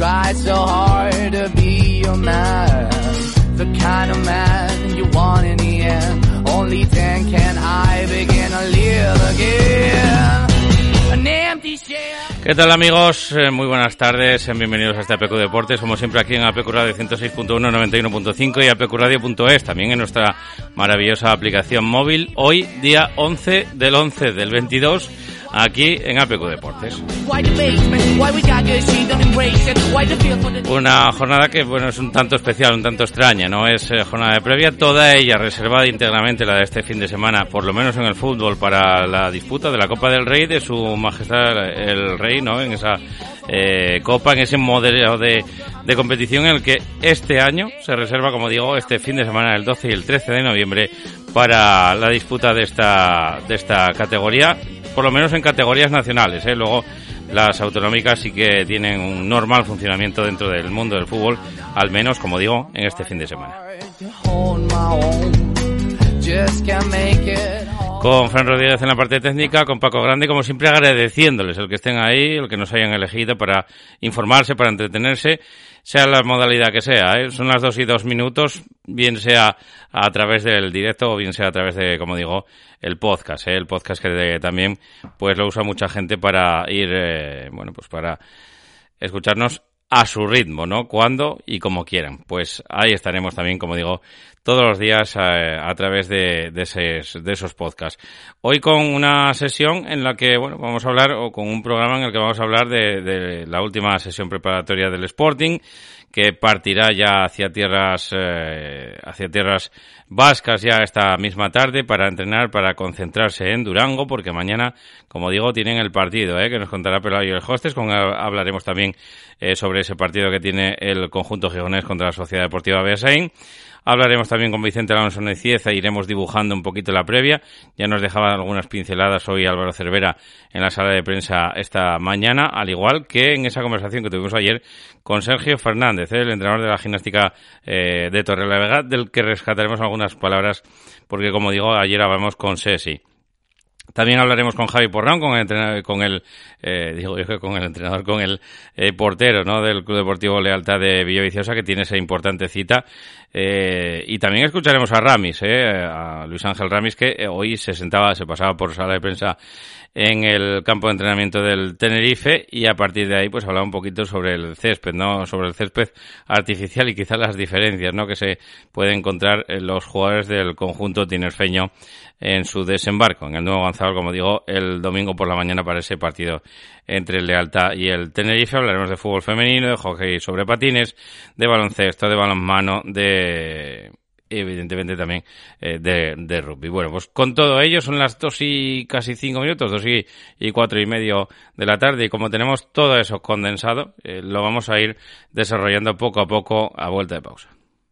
Try so hard to be man. The kind of man you want in the end. Only then can I begin to live again. An empty shell. ¿Qué tal amigos? Eh, Muy buenas tardes, bienvenidos a este APQ Deportes, como siempre aquí en APQ Radio 106.1, 91.5 y apqradio.es, también en nuestra maravillosa aplicación móvil, hoy día 11 del 11 del 22, aquí en APQ Deportes. Una jornada que bueno es un tanto especial, un tanto extraña, no es eh, jornada de previa, toda ella reservada íntegramente la de este fin de semana, por lo menos en el fútbol, para la disputa de la Copa del Rey de su majestad el Rey, ¿no? En esa eh, Copa, en ese modelo de, de competición en el que este año se reserva, como digo, este fin de semana, el 12 y el 13 de noviembre, para la disputa de esta, de esta categoría, por lo menos en categorías nacionales, ¿eh? Luego las autonómicas sí que tienen un normal funcionamiento dentro del mundo del fútbol, al menos, como digo, en este fin de semana. Con Fran Rodríguez en la parte técnica, con Paco Grande, como siempre agradeciéndoles el que estén ahí, el que nos hayan elegido para informarse, para entretenerse, sea la modalidad que sea. ¿eh? Son las dos y dos minutos, bien sea a través del directo o bien sea a través de, como digo, el podcast. ¿eh? El podcast que también pues lo usa mucha gente para ir, eh, bueno, pues para escucharnos a su ritmo, ¿no? Cuando y como quieran. Pues ahí estaremos también, como digo, todos los días eh, a, través de, de, esos, de esos podcasts. Hoy con una sesión en la que, bueno, vamos a hablar, o con un programa en el que vamos a hablar de, de la última sesión preparatoria del Sporting, que partirá ya hacia tierras, eh, hacia tierras vascas ya esta misma tarde para entrenar, para concentrarse en Durango, porque mañana, como digo, tienen el partido, ¿eh? que nos contará Pelayo el Hostes, con hablaremos también eh, sobre ese partido que tiene el conjunto gijonés contra la Sociedad Deportiva Beasain. Hablaremos también con Vicente Alonso Necieza, iremos dibujando un poquito la previa. Ya nos dejaba algunas pinceladas hoy Álvaro Cervera en la sala de prensa esta mañana, al igual que en esa conversación que tuvimos ayer con Sergio Fernández, ¿eh? el entrenador de la gimnástica eh, de Torrelavega, del que rescataremos algunas palabras, porque como digo, ayer hablamos con Sesi. También hablaremos con Javi Porrón, con el entrenador, con el, eh, digo yo que con el entrenador, con el eh, portero, ¿no? Del Club Deportivo Lealtad de Villaviciosa, que tiene esa importante cita. Eh, y también escucharemos a Ramis, eh, a Luis Ángel Ramis, que hoy se sentaba, se pasaba por sala de prensa en el campo de entrenamiento del Tenerife y a partir de ahí pues hablaba un poquito sobre el césped, ¿no? Sobre el césped artificial y quizás las diferencias, ¿no? Que se pueden encontrar en los jugadores del conjunto tinerfeño en su desembarco en el nuevo avanzador, como digo, el domingo por la mañana para ese partido entre el Lealtad y el Tenerife. Hablaremos de fútbol femenino, de hockey sobre patines, de baloncesto, de balonmano, de evidentemente también eh, de, rugby. Bueno, pues con todo ello son las dos y casi cinco minutos, dos y, y cuatro y medio de la tarde y como tenemos todo eso condensado, eh, lo vamos a ir desarrollando poco a poco a vuelta de pausa.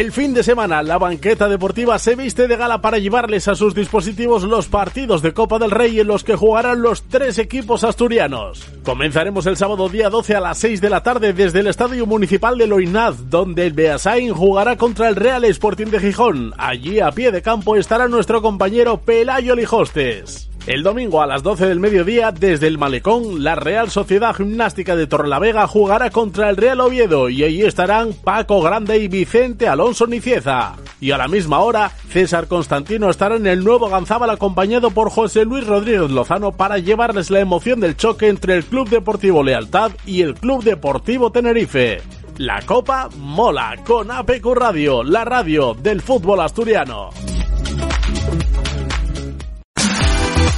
El fin de semana, la banqueta deportiva se viste de gala para llevarles a sus dispositivos los partidos de Copa del Rey en los que jugarán los tres equipos asturianos. Comenzaremos el sábado día 12 a las 6 de la tarde desde el Estadio Municipal de Loinaz, donde el Beasain jugará contra el Real Sporting de Gijón. Allí a pie de campo estará nuestro compañero Pelayo Lijostes. El domingo a las 12 del mediodía, desde el Malecón, la Real Sociedad Gimnástica de Torrelavega jugará contra el Real Oviedo y allí estarán Paco Grande y Vicente Alonso Nicieza. Y a la misma hora, César Constantino estará en el nuevo Ganzábal acompañado por José Luis Rodríguez Lozano para llevarles la emoción del choque entre el Club Deportivo Lealtad y el Club Deportivo Tenerife. La Copa mola con APQ Radio, la radio del fútbol asturiano.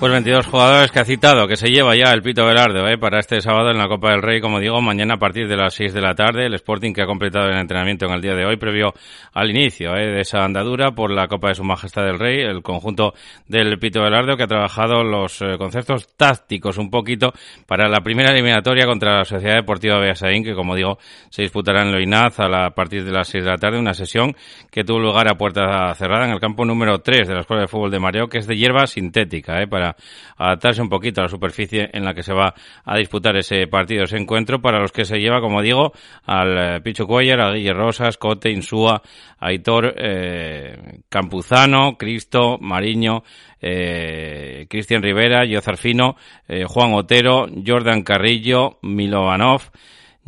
Pues 22 jugadores que ha citado, que se lleva ya el Pito Velardo ¿eh? para este sábado en la Copa del Rey, como digo, mañana a partir de las 6 de la tarde, el Sporting que ha completado el entrenamiento en el día de hoy, previo al inicio ¿eh? de esa andadura por la Copa de Su Majestad del Rey, el conjunto del Pito Velardo que ha trabajado los eh, conceptos tácticos un poquito para la primera eliminatoria contra la Sociedad Deportiva Beasaín, que como digo, se disputará en Loinaz a, la, partir de las 6 de la tarde, una sesión que tuvo lugar a puerta cerrada en el campo número 3 de la Escuela de Fútbol de Mareo, que es de hierba sintética, ¿eh? para adaptarse un poquito a la superficie en la que se va a disputar ese partido, ese encuentro, para los que se lleva, como digo, al eh, Picho Cuellar, a Guille Rosas, Cote, Insúa, Aitor, eh, Campuzano, Cristo, Mariño, eh, Cristian Rivera, Yozarfino, eh, Juan Otero, Jordan Carrillo, Milovanov,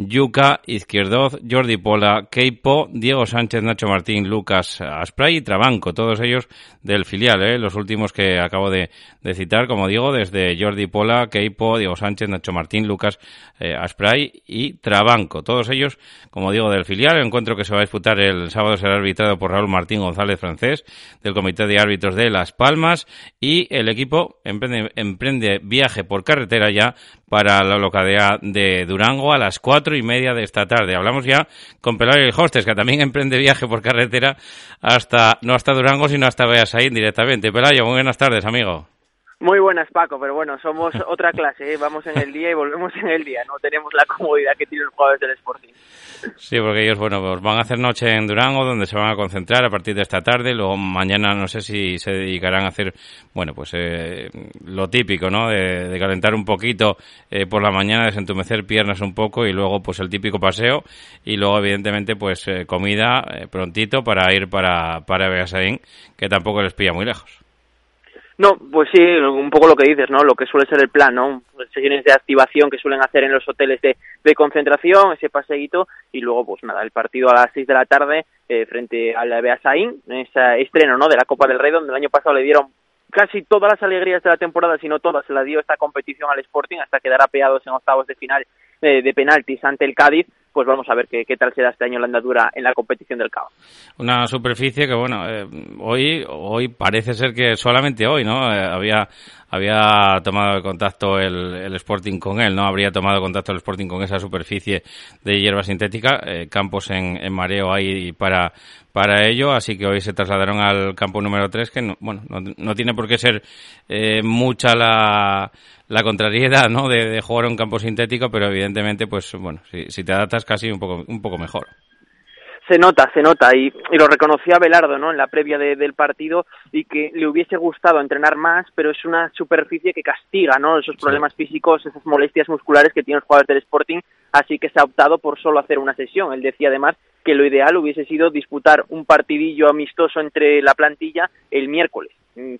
Yuca, Izquierdoz, Jordi Pola, Keipo, Diego Sánchez, Nacho Martín, Lucas Aspray y Trabanco, todos ellos del filial, ¿eh? los últimos que acabo de, citar, como digo, desde Jordi Pola, Keipo, Diego Sánchez, Nacho Martín, Lucas eh, Aspray y Trabanco, todos ellos, como digo, del filial. El encuentro que se va a disputar el sábado será arbitrado por Raúl Martín González Francés, del Comité de Árbitros de Las Palmas, y el equipo emprende, emprende viaje por carretera ya para la localidad de Durango a las cuatro y media de esta tarde. Hablamos ya con Pelayo y Hostes, que también emprende viaje por carretera hasta, no hasta Durango, sino hasta Beasaín directamente. Pelayo, muy buenas tardes, amigo. Muy buenas, Paco, pero bueno, somos otra clase, ¿eh? vamos en el día y volvemos en el día, no tenemos la comodidad que tienen los jugadores del Sporting. Sí, porque ellos, bueno, pues van a hacer noche en Durango, donde se van a concentrar a partir de esta tarde, luego mañana no sé si se dedicarán a hacer, bueno, pues eh, lo típico, ¿no? De, de calentar un poquito eh, por la mañana, desentumecer piernas un poco y luego pues el típico paseo y luego evidentemente pues eh, comida eh, prontito para ir para, para que tampoco les pilla muy lejos. No, pues sí, un poco lo que dices, ¿no? Lo que suele ser el plan, ¿no? Sesiones de activación que suelen hacer en los hoteles de, concentración, ese paseíto, y luego, pues nada, el partido a las seis de la tarde eh, frente al Beasaín, ese estreno, ¿no? De la Copa del Rey, donde el año pasado le dieron casi todas las alegrías de la temporada, si no todas, se la dio esta competición al Sporting hasta quedar apeados en octavos de final eh, de penaltis ante el Cádiz, pues vamos a ver qué, qué tal será este año la andadura en la competición del CAO. Una superficie que, bueno, eh, hoy, hoy parece ser que solamente hoy, ¿no? Eh, había había tomado contacto el, el, Sporting con él, ¿no? Habría tomado contacto el Sporting con esa superficie de hierba sintética, eh, campos en, en, mareo ahí para, para ello, así que hoy se trasladaron al campo número 3, que no, bueno, no, no, tiene por qué ser eh, mucha la, la contrariedad, ¿no? De, de, jugar un campo sintético, pero evidentemente, pues, bueno, si, si te adaptas casi un poco, un poco mejor se nota, se nota, y, y lo reconocía Belardo, ¿no? En la previa de, del partido y que le hubiese gustado entrenar más, pero es una superficie que castiga, ¿no? Esos problemas sí. físicos, esas molestias musculares que tienen los jugadores del Sporting, así que se ha optado por solo hacer una sesión. Él decía además que lo ideal hubiese sido disputar un partidillo amistoso entre la plantilla el miércoles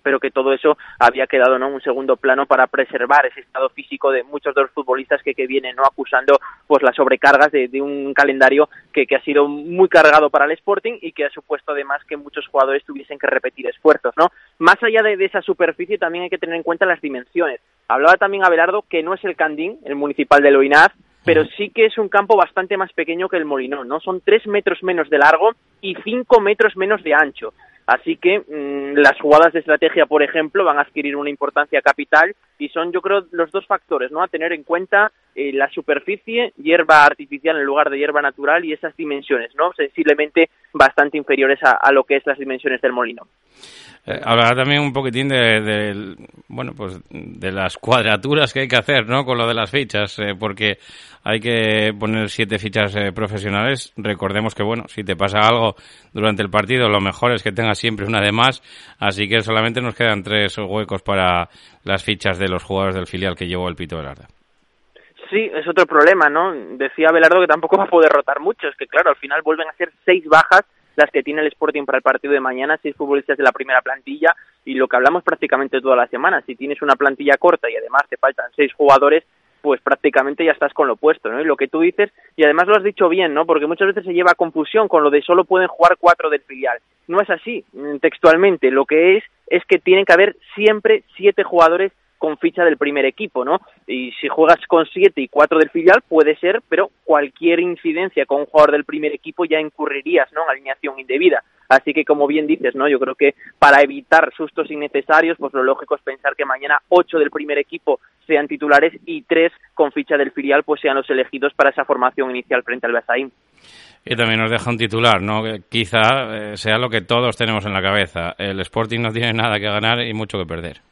pero que todo eso había quedado ¿no? en un segundo plano para preservar ese estado físico de muchos de los futbolistas que, que vienen ¿no? acusando pues las sobrecargas de, de un calendario que, que, ha sido muy cargado para el Sporting y que ha supuesto además que muchos jugadores tuviesen que repetir esfuerzos. ¿no? Más allá de, de esa superficie también hay que tener en cuenta las dimensiones. Hablaba también Abelardo que no es el Candín, el municipal de Loinaz, pero sí que es un campo bastante más pequeño que el Molinón, ¿no? Son tres metros menos de largo y cinco metros menos de ancho. Así que mmm, las jugadas de estrategia, por ejemplo, van a adquirir una importancia capital y son, yo creo, los dos factores, ¿no? A tener en cuenta eh, la superficie, hierba artificial en lugar de hierba natural y esas dimensiones, ¿no? Sensiblemente bastante inferiores a, lo que es las dimensiones del molino. Eh, hablará también un poquitín de, de, bueno, pues de las cuadraturas que hay que hacer, ¿no? Con lo de las fichas, eh, porque hay que poner siete fichas eh, profesionales. Recordemos que, bueno, si te pasa algo durante el partido, lo mejor es que tengas siempre una de más. Así que solamente nos quedan tres huecos para las fichas de los jugadores del filial que llevó el Pito Velarda. Sí, es otro problema, ¿no? Decía Belardo que tampoco va a poder rotar mucho. Es que, claro, al final vuelven a ser seis bajas las que tiene el Sporting para el partido de mañana, seis futbolistas de la primera plantilla y lo que hablamos prácticamente toda la semana, si tienes una plantilla corta y además te faltan seis jugadores, pues prácticamente ya estás con lo puesto, ¿no? Y lo que tú dices, y además lo has dicho bien, ¿no? Porque muchas veces se lleva a confusión con lo de solo pueden jugar cuatro del filial. No es así, textualmente. Lo que es es que tienen que haber siempre siete jugadores con ficha del primer equipo, ¿no? Y si juegas con siete y cuatro del filial puede ser, pero cualquier incidencia con un jugador del primer equipo ya incurrirías, ¿no? En alineación indebida. Así que, como bien dices, ¿no? Yo creo que para evitar sustos innecesarios, pues lo lógico es pensar que mañana ocho del primer equipo sean titulares y tres con ficha del filial pues sean los elegidos para esa formación inicial frente al Basaín. Y también nos deja un titular, ¿no? Que quizá eh, sea lo que todos tenemos en la cabeza. El Sporting no tiene nada que ganar y mucho que perder.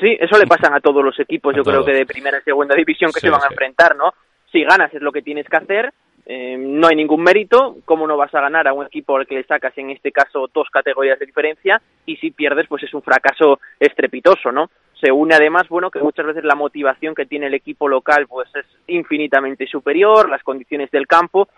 Sí, eso le pasan a todos los equipos, a yo todos. creo que de primera y segunda división que sí, se van sí. a enfrentar, ¿no? Si ganas es lo que tienes que hacer, eh, no hay ningún mérito, ¿cómo no vas a ganar a un equipo al que le sacas en este caso dos categorías de diferencia? Y si pierdes, pues es un fracaso estrepitoso, ¿no? Se une además, bueno, que muchas veces la motivación que tiene el equipo local pues es infinitamente superior, las condiciones del campo,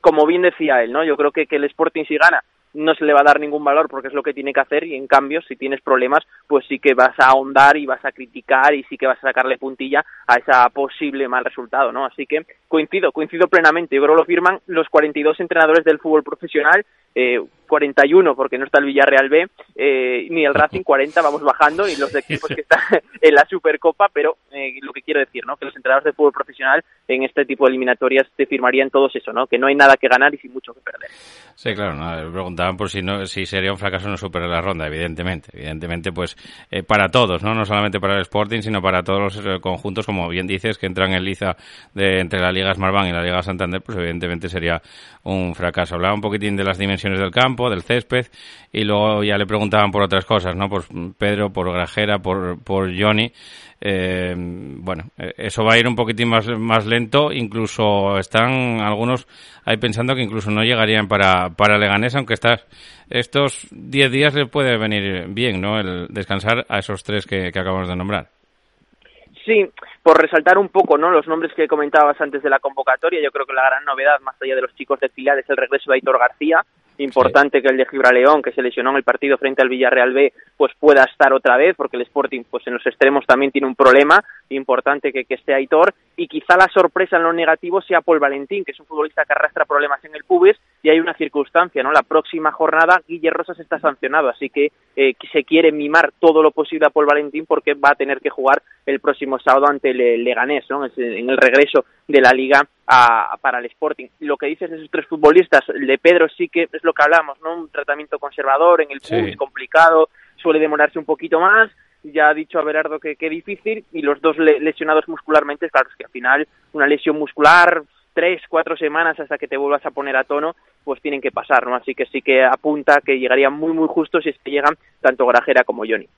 como bien decía él, ¿no? Yo creo que, que el Sporting si gana no se le va a dar ningún valor porque es lo que tiene que hacer y en cambio si tienes problemas pues sí que vas a ahondar y vas a criticar y sí que vas a sacarle puntilla a esa posible mal resultado, ¿no? Así que coincido, coincido plenamente, yo creo que lo firman los 42 entrenadores del fútbol profesional, eh, 41 porque no está el Villarreal B, eh, ni el Racing 40, vamos bajando y los equipos que están en la Supercopa, pero eh, lo que quiero decir, ¿no? Que los entrenadores de fútbol profesional en este tipo de eliminatorias te firmarían todos eso, ¿no? Que no hay nada que ganar y sin mucho que perder. Sí, claro, no, por si no si sería un fracaso no superar la ronda, evidentemente, evidentemente pues eh, para todos, ¿no? No solamente para el Sporting, sino para todos los conjuntos como bien dices que entran en liza de entre la Liga Smartbank y la Liga Santander, pues evidentemente sería un fracaso. Hablaba un poquitín de las dimensiones del campo, del césped y luego ya le preguntaban por otras cosas, ¿no? Por Pedro, por Grajera, por por Johnny eh, bueno, eso va a ir un poquitín más, más lento, incluso están algunos ahí pensando que incluso no llegarían para, para Leganés, aunque estás, estos 10 días le puede venir bien, ¿no? El descansar a esos tres que, que acabamos de nombrar. Sí, por resaltar un poco ¿no? los nombres que comentabas antes de la convocatoria, yo creo que la gran novedad, más allá de los chicos de filial, es el regreso de Aitor García, importante sí. que el de Gibraleón, que se lesionó en el partido frente al Villarreal B, pues pueda estar otra vez, porque el Sporting, pues en los extremos también tiene un problema, importante que, que esté Aitor, y quizá la sorpresa en lo negativo sea Paul Valentín, que es un futbolista que arrastra problemas en el pubis, y hay una circunstancia, ¿no? La próxima jornada Guille Rosas está sancionado, así que eh, se quiere mimar todo lo posible a Paul Valentín porque va a tener que jugar el próximo sábado ante el Leganés, ¿no? En el regreso de la liga a, para el Sporting. Lo que dices de esos tres futbolistas, de Pedro sí que es lo que hablamos, ¿no? Un tratamiento conservador en el pubis, complicado, suele demorarse un poquito más, ya ha dicho Abelardo que, que difícil, y los dos lesionados muscularmente, claro, es que al final una lesión muscular, tres, cuatro semanas hasta que te vuelvas a poner a tono, pues tienen que pasar, ¿no? Así que sí que apunta que llegaría muy, muy justo si es que llegan tanto Grajera como Johnny.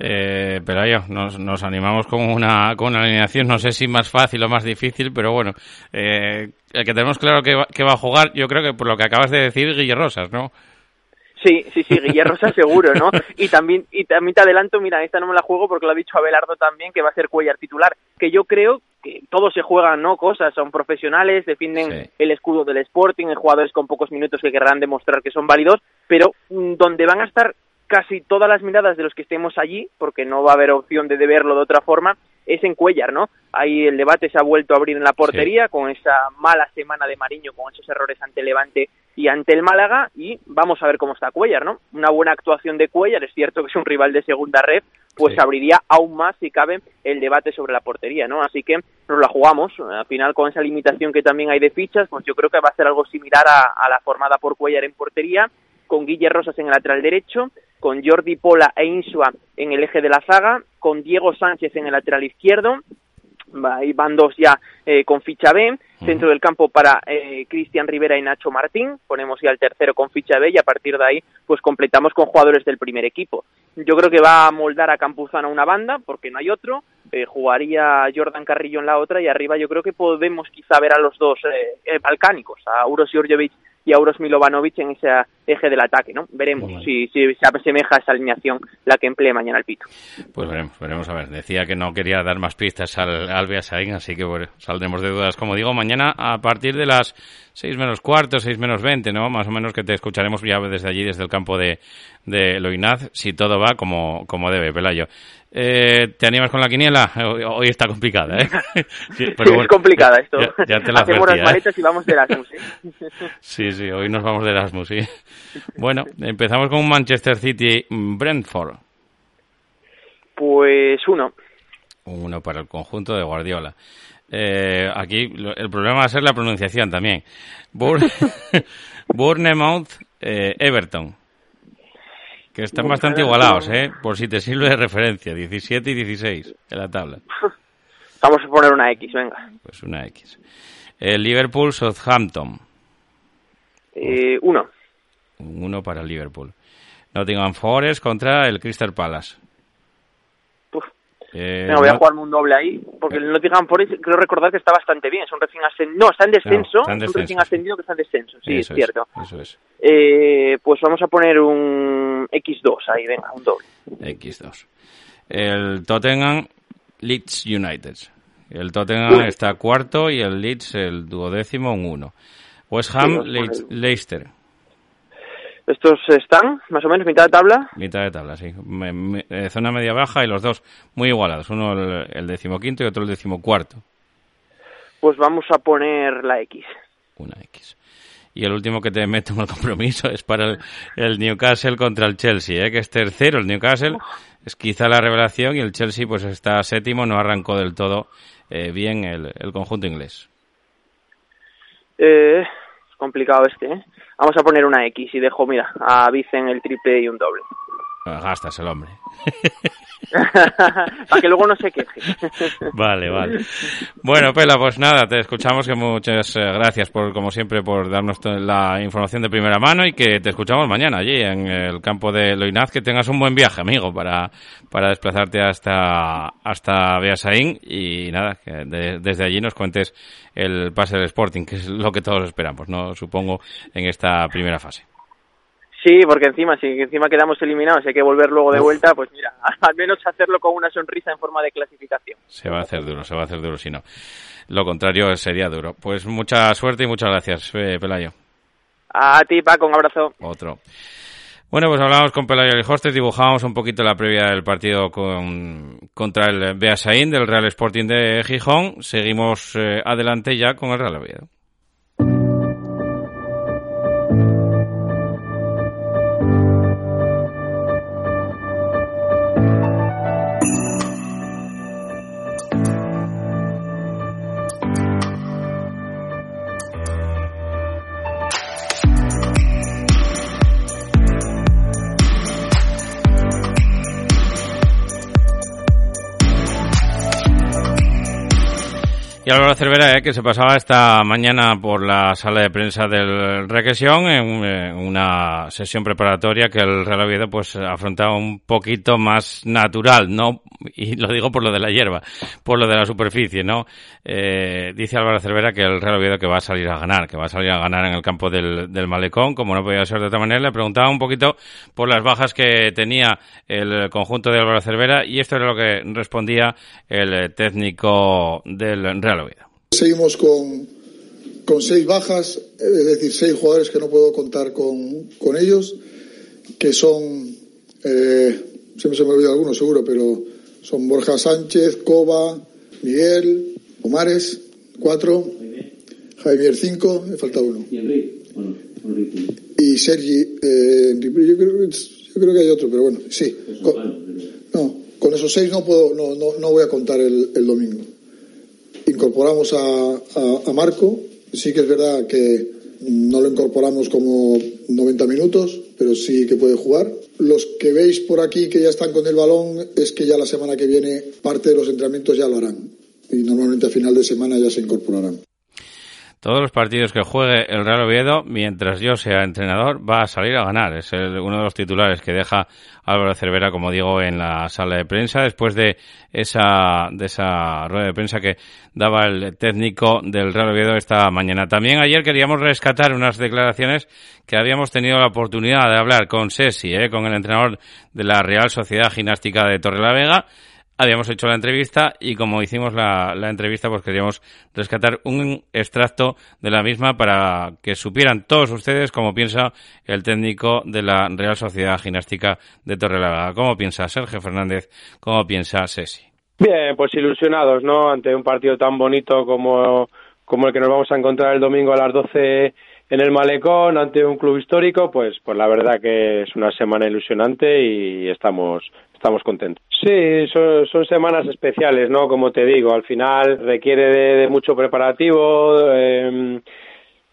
Eh, pero yo, nos, nos animamos con una, con una alineación, no sé si más fácil o más difícil, pero bueno, eh, el que tenemos claro que va, que va a jugar, yo creo que por lo que acabas de decir, Guille Rosas, ¿no? Sí, sí, sí, Guillermo seguro, ¿no? Y también, y también te adelanto, mira, esta no me la juego porque lo ha dicho Abelardo también, que va a ser Cuellar titular, que yo creo que todos se juegan, ¿no? Cosas, son profesionales, defienden el escudo del Sporting, jugadores con pocos minutos que querrán demostrar que son válidos, pero mm, donde van a estar casi todas las miradas de los que estemos allí, porque no va a haber opción de verlo de otra forma, es en Cuellar, ¿no? Ahí el debate se ha vuelto a abrir en la portería con esa mala semana de Mariño, con esos errores ante Levante y ante el Málaga y vamos a ver cómo está Cuellar, ¿no? Una buena actuación de Cuellar, es cierto que es un rival de segunda red, pues abriría aún más, si cabe, el debate sobre la portería, ¿no? Así que nos la jugamos. Al final, con esa limitación que también hay de fichas, pues yo creo que va a ser algo similar a, la formada por Cuellar en portería, con Guille Rosas en el lateral derecho, con Jordi Pola e Insua en el eje de la zaga, con Diego Sánchez en el lateral izquierdo, ahí van dos ya eh, con ficha B, centro del campo para eh, Cristian Rivera y Nacho Martín, ponemos ya el tercero con ficha B y a partir de ahí pues completamos con jugadores del primer equipo. Yo creo que va a moldar a Campuzano una banda porque no hay otro, eh, jugaría Jordan Carrillo en la otra y arriba yo creo que podemos quizá ver a los dos balcánicos, a Uros Jorjevic y Auros Milovanovic en ese eje del ataque, ¿no? Veremos si, si se asemeja esa alineación la que emplee mañana el Pito. Pues veremos, veremos a ver. Decía que no quería dar más pistas al, al Beasain, así que bueno, saldremos de dudas. Como digo, mañana a partir de las 6 menos cuarto, 6 menos 20, ¿no? Más o menos que te escucharemos ya desde allí, desde el campo de, de Loinaz, si todo va como, como debe, Pelayo. Eh, ¿Te animas con la quiniela? Hoy está complicada, ¿eh? Sí, es complicada esto. Ya, te la Hacemos las ¿eh? y vamos de Erasmus, ¿eh? Sí, sí, hoy nos vamos de Erasmus, sí. Bueno, empezamos con Manchester City Brentford. Pues uno. Uno para el conjunto de Guardiola. Eh, aquí el problema va a ser la pronunciación también. Bournemouth, eh, Everton. Que están bastante igualados, ¿eh? Por si te sirve de referencia. 17 y 16 en la tabla. Vamos a poner una X, venga. Pues una X. El Liverpool, Southampton. Eh, uno. Uno para el Liverpool. Nottingham Forest contra el Crystal Palace. Eh, Venga, voy a jugarme un doble ahí, porque el Nottingham Forest creo recordar que está bastante bien, es un recién ascendido, no, está en descenso, está en es un recién descenso, ascendido que está en descenso, sí, Eso es cierto. Eso es. Eh, pues vamos a poner un X2 ahí, venga, un doble. X2. El Tottenham Leeds United. El Tottenham está cuarto y el Leeds el duodécimo un 1. West Ham Sí, Leeds- Leicester. Estos están, más o menos, mitad de tabla. Mitad de tabla, sí. Me- me- eh, zona media baja y los dos muy igualados. Uno el, el decimoquinto y otro el decimocuarto. Pues vamos a poner la X. Una X. Y el último que te meto en el compromiso es para el, el Newcastle contra el Chelsea, ¿eh? que es tercero el Newcastle. Es quizá la revelación y el Chelsea pues está séptimo, no arrancó del todo eh, bien el, el conjunto inglés. Eh, complicado este, ¿eh? Vamos a poner una X y dejo, mira, a Vicen el triple y un doble. Gastas el hombre. Para que luego no se queje. Vale, vale. Bueno, Pela, pues nada, te escuchamos que muchas eh, gracias por, como siempre, por darnos la información de primera mano y que te escuchamos mañana allí en el campo de Loinaz. Que tengas un buen viaje, amigo, para, para desplazarte hasta, hasta Beasaín y nada, que de- desde allí nos cuentes el pase del Sporting, que es lo que todos esperamos, ¿no? Supongo, en esta primera fase. Sí, porque encima, si encima quedamos eliminados y hay que volver luego de vuelta, pues mira, al menos hacerlo con una sonrisa en forma de clasificación. Se va a hacer duro, se va a hacer duro si no. Lo contrario sería duro. Pues mucha suerte y muchas gracias, eh, Pelayo. A ti, Paco, un abrazo. Otro. Bueno, pues hablamos con Pelayo Hostes, dibujamos un poquito la previa del partido con, contra el Beasain del Real Sporting de Gijón. Seguimos eh, adelante ya con el Real Oviedo. Y Álvaro Cervera, eh, que se pasaba esta mañana por la sala de prensa del Requesión en, una sesión preparatoria que el Real Oviedo pues afrontaba un poquito más natural, ¿no? Y lo digo por lo de la hierba, por lo de la superficie, ¿no? Eh, dice Álvaro Cervera que el Real Oviedo que va a salir a ganar, que va a salir a ganar en el campo del, del Malecón, como no podía ser de otra manera. Le preguntaba un poquito por las bajas que tenía el conjunto de Álvaro Cervera y esto era lo que respondía el técnico del Real Seguimos con, con seis bajas, es decir, seis jugadores que no puedo contar con, con ellos, que son, eh, siempre se me olvida alguno seguro, pero son Borja Sánchez, Coba, Miguel, Omares, cuatro, Javier cinco, me falta uno. Y Sergi, eh, yo, creo, yo creo que hay otro, pero bueno, sí. Con, no, con esos seis no puedo, no, no, no voy a contar el, el domingo incorporamos a, a, Marco. Sí que es verdad que no lo incorporamos como 90 minutos, pero sí que puede jugar. Los que veis por aquí que ya están con el balón es que ya la semana que viene parte de los entrenamientos ya lo harán. Y normalmente a final de semana ya se incorporarán todos los partidos que juegue el Real Oviedo, mientras yo sea entrenador, va a salir a ganar. Es uno de los titulares que deja Álvaro Cervera, como digo, en la sala de prensa, después de esa, de esa rueda de prensa que daba el técnico del Real Oviedo esta mañana. También ayer queríamos rescatar unas declaraciones que habíamos tenido la oportunidad de hablar con Sesi, eh, con el entrenador de la Real Sociedad Gimnástica de Torrelavega, habíamos hecho la entrevista y como hicimos la, entrevista, pues queríamos rescatar un extracto de la misma para que supieran todos ustedes cómo piensa el técnico de la Real Sociedad Gimnástica de Torrelavega. ¿Cómo piensa Sergio Fernández? ¿Cómo piensa Cesi? Bien, pues ilusionados, ¿no? Ante un partido tan bonito como, como el que nos vamos a encontrar el domingo a las 12 en el Malecón ante un club histórico, pues, pues la verdad que es una semana ilusionante y estamos estamos contentos. Sí, son, semanas especiales, ¿no? Como te digo, al final requiere de, mucho preparativo. Eh,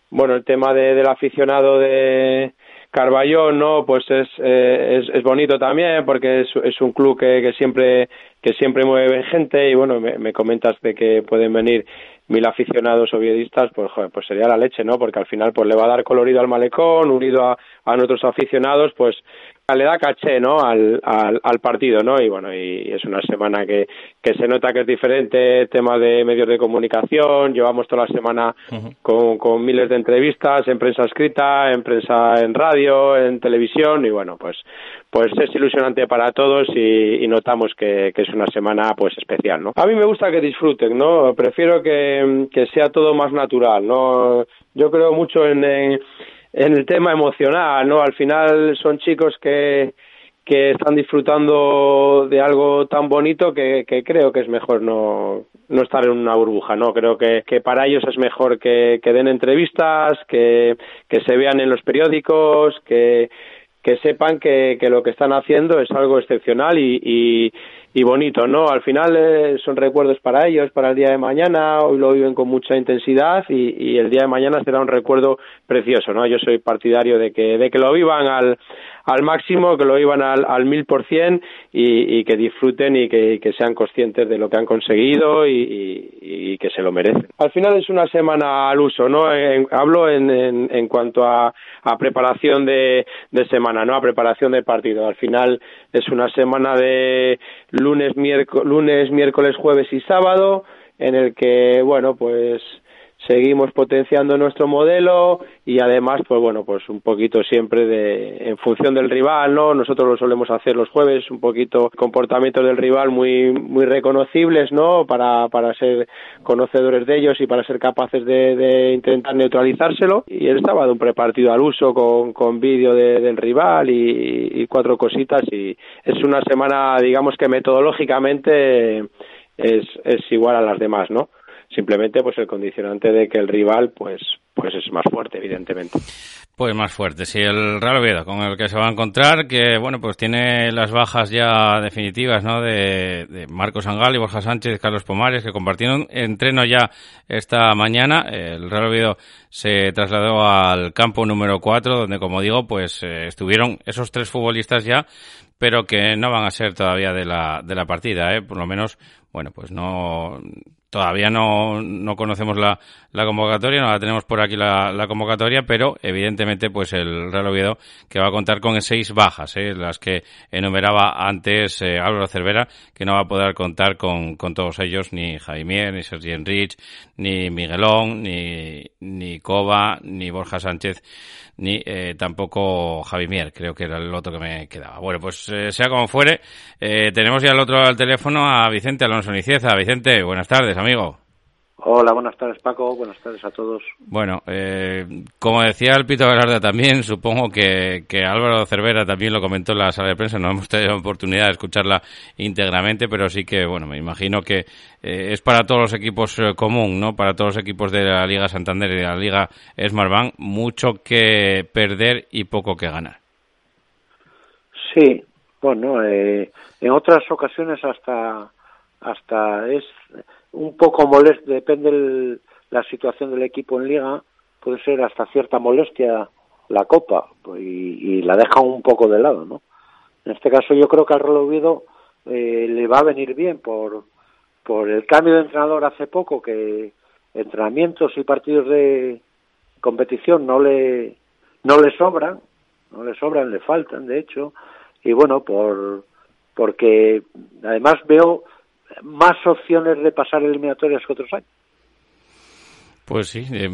bueno, el tema de, del aficionado de Carballón, ¿no? Pues es, eh, es, es, bonito también porque es, es un club que, que, siempre que siempre mueve gente y bueno, me, me comentas de que pueden venir mil aficionados oviedistas, pues pues sería la leche, ¿no? Porque al final pues le va a dar colorido al malecón, unido a, a nuestros aficionados, pues le da caché no al, al, al, partido no y bueno y es una semana que, que se nota que es diferente tema de medios de comunicación llevamos toda la semana uh -huh. con, con miles de entrevistas en prensa escrita en prensa en radio en televisión y bueno pues pues es ilusionante para todos y, y notamos que, que, es una semana pues especial no a mí me gusta que disfruten no prefiero que, que sea todo más natural no yo creo mucho en, en en el tema emocional, ¿no? Al final son chicos que, que están disfrutando de algo tan bonito que, creo que es mejor no, no estar en una burbuja, ¿no? Creo que, que para ellos es mejor que, que den entrevistas, que, que se vean en los periódicos, que, que sepan que, que lo que están haciendo es algo excepcional y, y, y bonito, ¿no? Al final eh, son recuerdos para ellos, para el día de mañana, hoy lo viven con mucha intensidad y, y, el día de mañana será un recuerdo precioso, ¿no? Yo soy partidario de que, de que lo vivan al, al máximo, que lo vivan al, mil por cien y, que disfruten y que, que, sean conscientes de lo que han conseguido y, y, y, que se lo merecen. Al final es una semana al uso, ¿no? En, hablo en, en, en, cuanto a, a preparación de, de semana, ¿no? A preparación de partido. Al final es una semana de lunes, miércoles, lunes, miércoles, jueves y sábado, en el que, bueno, pues seguimos potenciando nuestro modelo y además, pues bueno, pues un poquito siempre de, en función del rival, ¿no? Nosotros lo solemos hacer los jueves, un poquito comportamientos del rival muy, muy reconocibles, ¿no? Para, para ser conocedores de ellos y para ser capaces de, de intentar neutralizárselo. Y él estaba de un prepartido al uso con, con vídeo del rival y, y cuatro cositas y es una semana, digamos que metodológicamente es, es igual a las demás, ¿no? Simplemente pues el condicionante de que el rival pues pues es más fuerte evidentemente. Pues más fuerte sí el Real Oviedo con el que se va a encontrar que bueno pues tiene las bajas ya definitivas no de, de Marcos Angal y Borja Sánchez Carlos Pomares que compartieron entreno ya esta mañana. El Real Oviedo se trasladó al campo número 4 donde como digo pues eh, estuvieron esos tres futbolistas ya pero que no van a ser todavía de la, de la partida, ¿eh? por lo menos, bueno, pues no, Todavía no, no conocemos la, la, convocatoria, no la tenemos por aquí la, la, convocatoria, pero evidentemente pues el Real Oviedo que va a contar con seis bajas, ¿eh? las que enumeraba antes eh, Álvaro Cervera, que no va a poder contar con, con todos ellos, ni Jaimier, ni Sergi Enrich, ni Miguelón, ni, ni Cova, ni Borja Sánchez, ni eh, tampoco Javi Mier, creo que era el otro que me quedaba. Bueno, pues eh, sea como fuere, eh, tenemos ya al otro al teléfono a Vicente Alonso Nicieza. Vicente, buenas tardes, amigo. Hola, buenas tardes Paco, buenas tardes a todos. Bueno, eh, como decía el Pito Galarda también, supongo que, que, Álvaro Cervera también lo comentó en la sala de prensa, no hemos tenido oportunidad de escucharla íntegramente, pero sí que, bueno, me imagino que eh, es para todos los equipos eh, común, ¿no? Para todos los equipos de la Liga Santander y de la Liga Smartbank, mucho que perder y poco que ganar. Sí, bueno, eh, en otras ocasiones hasta hasta es un poco molesto, depende el, la situación del equipo en liga, puede ser hasta cierta molestia la copa pues, y, la deja un poco de lado, ¿no? En este caso yo creo que al Real eh, le va a venir bien por, por el cambio de entrenador hace poco, que entrenamientos y partidos de competición no le, no le sobran, no le sobran, le faltan, de hecho, y bueno, por, porque además veo más opciones de pasar eliminatorias que otros años. Pues sí, eh,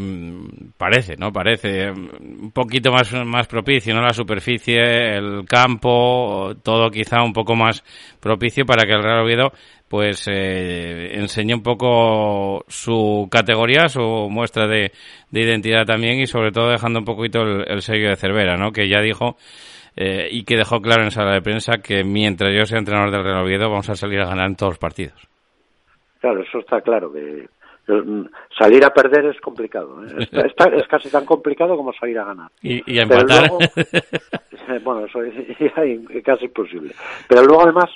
parece, ¿no? Parece un poquito más, más propicio, ¿no? La superficie, el campo, todo quizá un poco más propicio para que el Real Oviedo pues eh, enseñe un poco su categoría, su muestra de, de, identidad también y sobre todo dejando un poquito el, el sello de Cervera, ¿no? Que ya dijo eh, y que dejó claro en sala de prensa que mientras yo sea entrenador del Real Oviedo vamos a salir a ganar en todos los partidos. Claro, eso está claro, que salir a perder es complicado. ¿eh? Está, está, es casi tan complicado como salir a ganar. Y, y a empatar. Luego, bueno, eso es casi imposible. Pero luego además,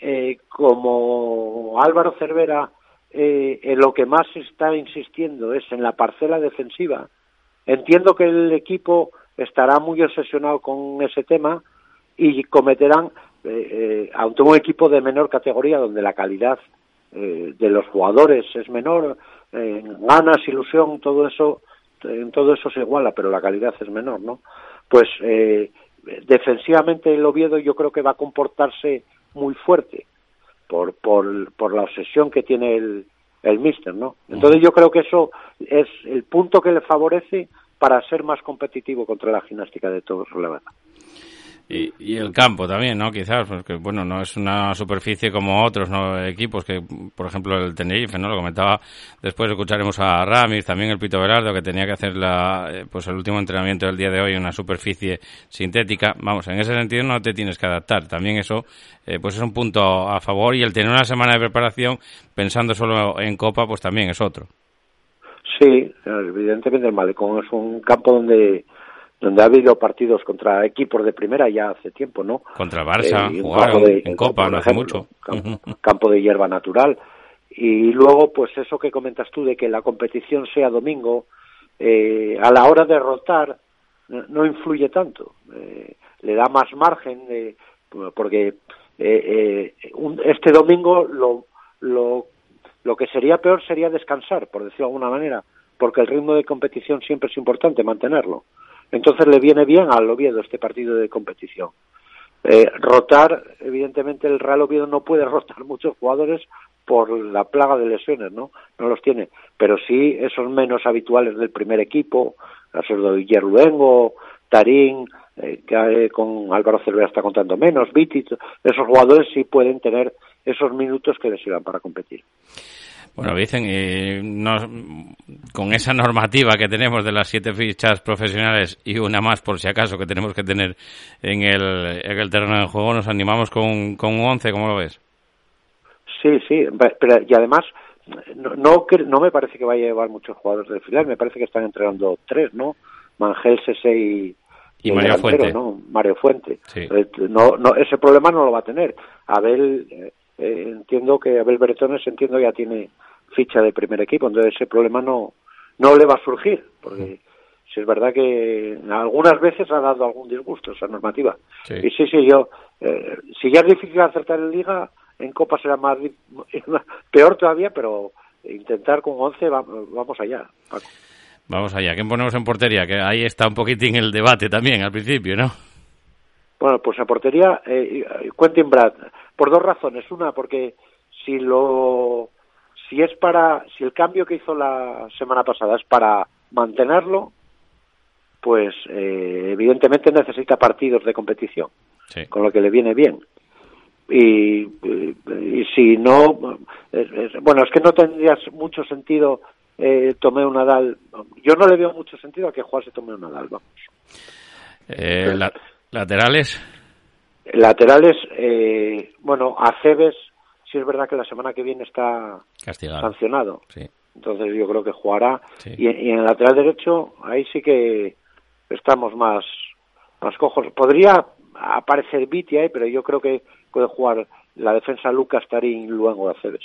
eh, como Álvaro Cervera, eh, en lo que más está insistiendo es en la parcela defensiva, entiendo que el equipo estará muy obsesionado con ese tema y cometerán, eh, eh, aunque un equipo de menor categoría donde la calidad eh, de los jugadores es menor, ganas, ilusión, todo eso, en todo eso se iguala, pero la calidad es menor, ¿no? Pues eh, defensivamente el Oviedo yo creo que va a comportarse muy fuerte por, por, por la obsesión que tiene el, el míster, ¿no? Entonces yo creo que eso es el punto que le favorece para ser más competitivo contra la gimnástica de todos relevada. Y, y, el campo también, ¿no? Quizás, porque bueno, no es una superficie como otros ¿no? equipos que, por ejemplo, el Tenerife, ¿no? Lo comentaba después, escucharemos a Ramis, también el Pito Berardo, que tenía que hacer la, eh, pues el último entrenamiento del día de hoy en una superficie sintética. Vamos, en ese sentido no te tienes que adaptar. También eso, eh, pues es un punto a favor y el tener una semana de preparación pensando solo en Copa, pues también es otro. Sí, evidentemente el Malecón es un campo donde donde ha habido partidos contra equipos de primera ya hace tiempo, ¿no? Contra Barça, eh, jugaron de, en Copa, no hace ejemplo, mucho. Campo, campo, de hierba natural. Y luego, pues eso que comentas tú de que la competición sea domingo, eh, a la hora de rotar no, no influye tanto. Eh, le da más margen, de, porque un, este domingo lo, lo lo que sería peor sería descansar, por decirlo de alguna manera, porque el ritmo de competición siempre es importante mantenerlo. Entonces le viene bien al Oviedo este partido de competición. Eh, rotar, evidentemente el Real Oviedo no puede rotar muchos jugadores por la plaga de lesiones, ¿no? No los tiene, pero sí esos menos habituales del primer equipo, casos de Guillermo Tarín, eh, que eh, con Álvaro Cervera está contando menos, Viti, esos jugadores sí pueden tener esos minutos que les sirvan para competir. Bueno, dicen, y con esa normativa que tenemos de las siete fichas profesionales y una más por si acaso que tenemos que tener en el, en el terreno de juego, nos animamos con, con un once, ¿cómo lo ves? Sí, sí, pero, y además no, no, no me parece que vaya a llevar muchos jugadores del filial, me parece que están entrenando tres, ¿no? Mangel, Sese y, y, Mario Fuente. ¿no? Mario Fuente. Eh, no, no, ese problema no lo va a tener. Abel, eh, eh, entiendo que Abel Bertones, entiendo ya tiene ficha de primer equipo, entonces ese problema no, no le va a surgir, porque si es verdad que algunas veces ha dado algún disgusto esa normativa. Y sí, sí, yo, si ya es difícil acertar en Liga, en Copa será más peor todavía, pero intentar con 11 vamos allá, Vamos allá, ¿quién ponemos en portería? Que ahí está un poquitín el debate también al principio, ¿no? Bueno, pues en portería, eh, Quentin Brad, por dos razones. Una, porque si lo, si es para, si el cambio que hizo la semana pasada es para mantenerlo, pues eh, evidentemente necesita partidos de competición, con lo que le viene bien. Y, y, si no, bueno, es que no tendría mucho sentido eh, Tomeo Nadal. Yo no le veo mucho sentido a que jugase Tomeo Nadal, vamos. Eh, ¿Laterales? Laterales, eh, bueno, Aceves, sí es verdad que la semana que viene está sancionado. Entonces yo creo que jugará. Y, en el lateral derecho, ahí sí que estamos más, más cojos. Podría aparecer Viti ahí, pero yo creo que puede jugar la defensa Lucas Tarín luego de Aceves.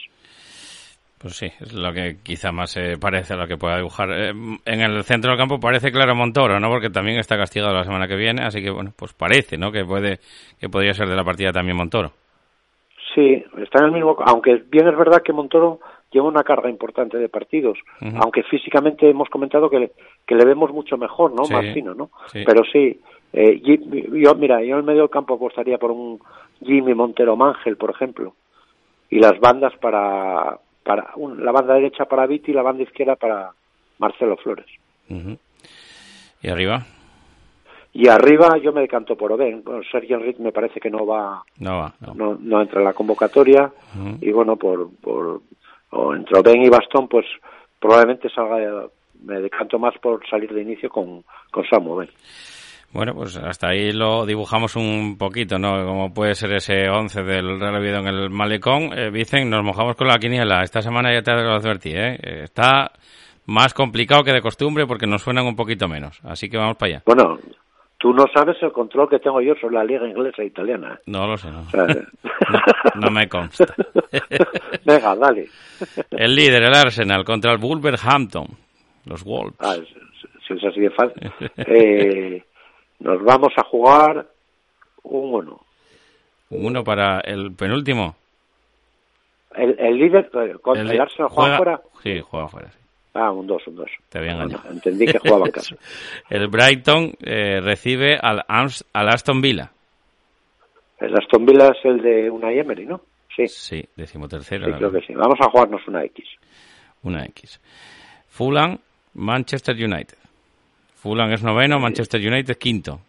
Pues sí, es lo que quizá más se parece a lo que pueda dibujar. Eh, en el centro del campo parece claro Montoro, ¿no? Porque también está castigado la semana que viene, así que bueno, pues parece, ¿no? Que puede que podría ser de la partida también Montoro. Sí, está en el mismo, aunque bien es verdad que Montoro lleva una carga importante de partidos, aunque físicamente hemos comentado que le, que le vemos mucho mejor, ¿no? Más fino, ¿no? Pero sí, eh, yo mira, yo en el medio del campo apostaría por un Jimmy Montero Mangel, por ejemplo, y las bandas para para la banda derecha para Viti y la banda izquierda para Marcelo Flores. ¿Y arriba? Y arriba yo me decanto por Oben. Bueno, Sergio Enrique me parece que no va, no, va, no. no, entra en la convocatoria. Y bueno, por, por o entre Oben y Bastón, pues probablemente salga, me decanto más por salir de inicio con, con Samu Oben. Bueno, pues hasta ahí lo dibujamos un poquito, ¿no? Como puede ser ese 11 del Real Oviedo en el Malecón. Eh, Vicen, nos mojamos con la quiniela. Esta semana ya te lo advertí, ¿eh? Está más complicado que de costumbre porque nos suenan un poquito menos. Así que vamos para allá. Bueno, tú no sabes el control que tengo yo sobre la liga inglesa e italiana. No lo sé, no. no, me consta. Venga, dale. El líder, el Arsenal, contra el Wolverhampton. Los Wolves. Ah, si es así de fácil. Eh, nos vamos a jugar un uno. ¿Un uno para el penúltimo? El, el líder, eh, contra el, Arsenal juega, fuera. Sí, juega fuera. Sí. Ah, un 2, un 2. Te había engañado. entendí que jugaba en casa. el Brighton eh, recibe al, al Aston Villa. El Aston Villa es el de una Emery, ¿no? Sí. Sí, decimotercero. Sí, creo que sí. Vamos a jugarnos una X. Una X. Fulham, Manchester United. Fulham es noveno, Manchester United quinto.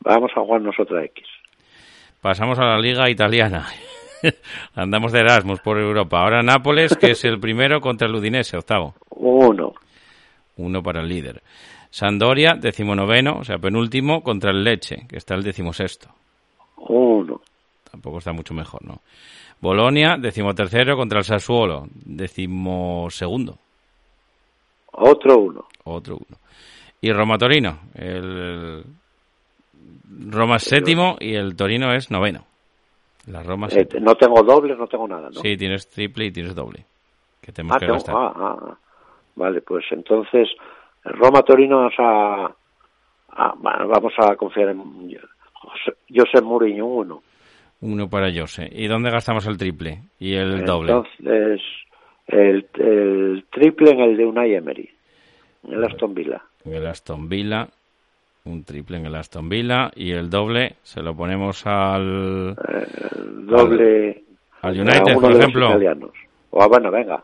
Vamos a jugarnos otra X. Pasamos a la liga italiana. Andamos de Erasmus por Europa. Ahora Nápoles, que es el primero contra el Udinese, octavo. Uno. Uno para el líder. Sandoria, decimonoveno, o sea, penúltimo, contra el Leche, que está el decimosexto. Uno. Tampoco está mucho mejor, ¿no? Bolonia, decimotercero, contra el Sassuolo, decimosegundo. Otro uno. Otro uno. Y Roma Torino, el Roma es séptimo y el Torino es noveno. La Roma eh, no tengo doble, no tengo nada, ¿no? Sí, tienes triple y tienes doble. Que ah, que ah, ah, ah, vale, pues entonces Roma Torino vamos a, vamos a confiar en José Mourinho uno. Uno para José. ¿Y dónde gastamos el triple y el doble? Entonces el, el triple en el de Unai Emery, en el Aston Villa en el Aston Villa, un triple en el Aston Villa y el doble se lo ponemos al doble al, United, por ejemplo. O, bueno, venga,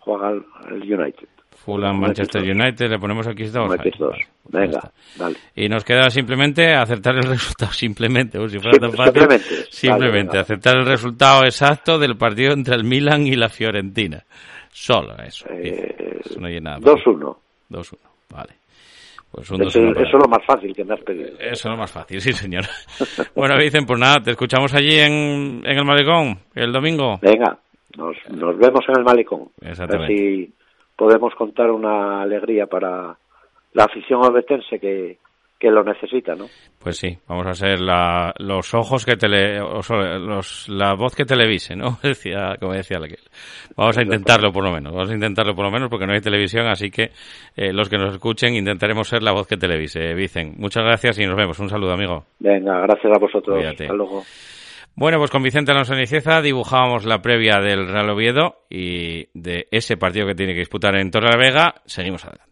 juega el United. Fulham, Manchester United, le ponemos X2. Metes dos. Ahí, ya Venga, dale. Y nos queda simplemente acertar el resultado, simplemente, como si fuera Sí, tan fácil. simplemente. Simplemente, Vale, venga. aceptar el resultado exacto del partido entre el Milan y la Fiorentina. Solo eso. Eh, Eso no hay nada. 2-1. 2-1, vale. Pues un Eso, 2-1 para- eso es lo más fácil que me has pedido. Eso es lo más fácil, sí, señor. bueno, dicen, pues nada, te escuchamos allí en, en el Malecón el domingo. Venga, nos, nos vemos en el malecón. A ver Exactamente. si podemos contar una alegría para la afición obetense que, que lo necesita, ¿no? Pues sí, vamos a ser la, los ojos que tele, los, la voz que televise, ¿no? Decía, como decía aquel. Vamos a intentarlo por lo menos, vamos a intentarlo por lo menos porque no hay televisión, así que eh, los que nos escuchen intentaremos ser la voz que televise. Vicen, muchas gracias y nos vemos. Un saludo, amigo. Venga, gracias a vosotros. Cuídate. Hasta luego. Bueno, pues con Vicente Alonso Nicieza dibujábamos la previa del Real Oviedo y de ese partido que tiene que disputar en Torre la Vega. Seguimos adelante.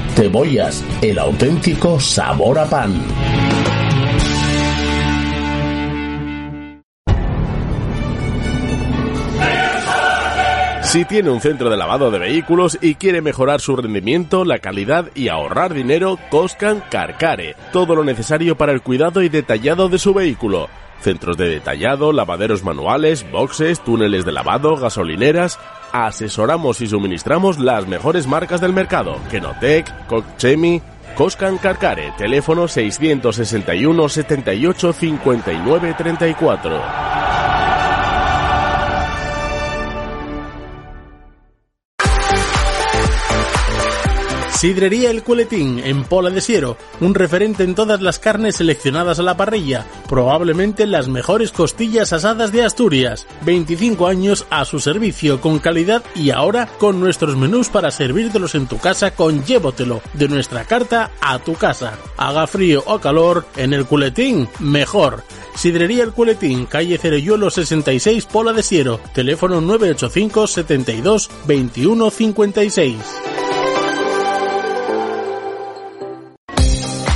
Cebollas, el auténtico sabor a pan. Si tiene un centro de lavado de vehículos y quiere mejorar su rendimiento, la calidad y ahorrar dinero, Coscan Carcare. Todo lo necesario para el cuidado y detallado de su vehículo. Centros de detallado, lavaderos manuales, boxes, túneles de lavado, gasolineras. Asesoramos y suministramos las mejores marcas del mercado. Kenotec, Cochemi, Coscan Carcare. Teléfono 661 78 59 34. Sidrería El Culetín, en Pola de Siero, un referente en todas las carnes seleccionadas a la parrilla, probablemente las mejores costillas asadas de Asturias. 25 años a su servicio con calidad y ahora con nuestros menús para servírtelos en tu casa con Llévotelo, de nuestra carta a tu casa. Haga frío o calor, en El Culetín, mejor. Sidrería El Culetín, calle Cereyuelo 66, Pola de Siero, teléfono 985 72 21 56.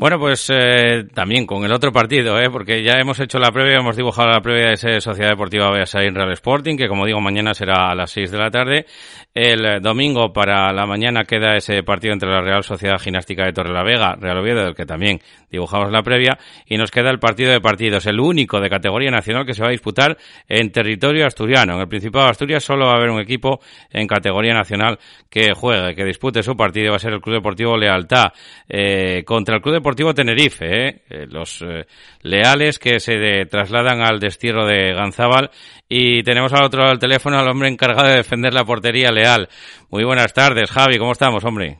Bueno, pues eh, también con el otro partido, ¿eh? porque ya hemos hecho la previa, hemos dibujado la previa de ese Sociedad Deportiva Beasain Real Sporting, que como digo, mañana será a las 6 de la tarde. El eh, domingo para la mañana queda ese partido entre la Real Sociedad Gimnástica de Torrelavega, Real Oviedo, del que también dibujamos la previa, y nos queda el partido de partidos, el único de categoría nacional que se va a disputar en territorio asturiano. En el Principado de Asturias solo va a haber un equipo en categoría nacional que juegue, que dispute su partido, va a ser el Club Deportivo Lealtad, eh, contra el Club Deportivo Tenerife, ¿eh? Eh, los eh, leales que se de- trasladan al destierro de Ganzábal y tenemos al otro lado del teléfono al hombre encargado de defender la portería leal. Muy buenas tardes, Javi, ¿cómo estamos, hombre?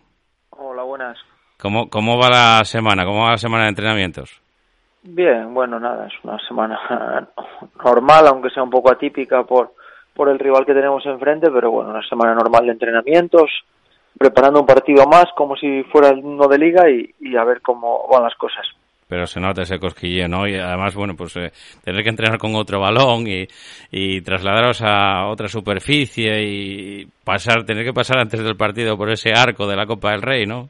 Hola, buenas. ¿Cómo, cómo va la semana? ¿Cómo va la semana de entrenamientos? Bien, bueno, nada, es una semana normal, aunque sea un poco atípica por, por el rival que tenemos enfrente, pero bueno, una semana normal de entrenamientos, preparando un partido más como si fuera el uno de liga y, y a ver cómo van las cosas. Pero se nota ese cosquilleo, ¿no? Y además, bueno, pues eh, tener que entrenar con otro balón y, y trasladaros a otra superficie y pasar, tener que pasar antes del partido por ese arco de la Copa del Rey, ¿no?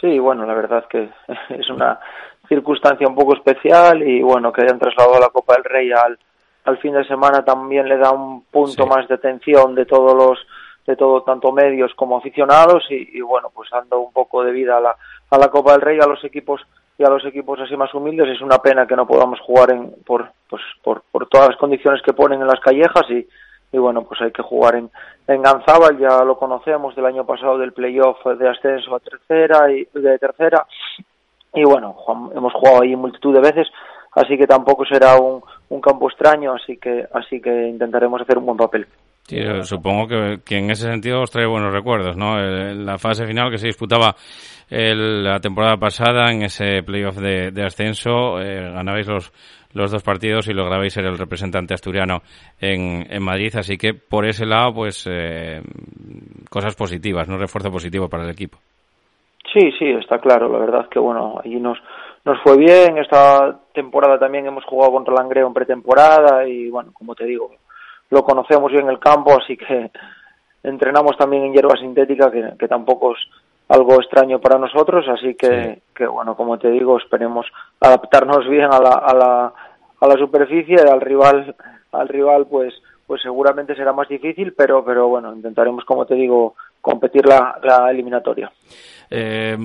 Sí, bueno, la verdad es que es una circunstancia un poco especial y bueno, que hayan trasladado la Copa del Rey al, al fin de semana también le da un punto más de atención de todos los de todo tanto medios como aficionados y, y, bueno pues dando un poco de vida a la, a la Copa del Rey a los equipos y a los equipos así más humildes. Es una pena que no podamos jugar en por pues por, por todas las condiciones que ponen en las callejas y, y bueno pues hay que jugar en en Ganzábal ya lo conocemos del año pasado del playoff de ascenso a tercera y de tercera y bueno hemos jugado ahí multitud de veces así que tampoco será un, un campo extraño así que así que intentaremos hacer un buen papel supongo que, en ese sentido os trae buenos recuerdos, ¿no? La fase final que se disputaba el, la temporada pasada en ese playoff de, de ascenso, eh, ganabais los, los dos partidos y lograbais ser el representante asturiano en, en Madrid, así que por ese lado, pues eh, cosas positivas, ¿no? Refuerzo positivo para el equipo. Sí, sí, está claro. La verdad que, bueno, allí nos, nos fue bien. Esta temporada también hemos jugado contra Langreo en pretemporada y, bueno, como te digo, lo conocemos bien el campo, así que entrenamos también en hierba sintética, que, que tampoco es algo extraño para nosotros, así que, sí. que bueno, como te digo, esperemos adaptarnos bien a la, a la, a la superficie, al rival, al rival, pues, pues seguramente será más difícil, pero, pero bueno, intentaremos, como te digo, competir la, la eliminatoria. Eh,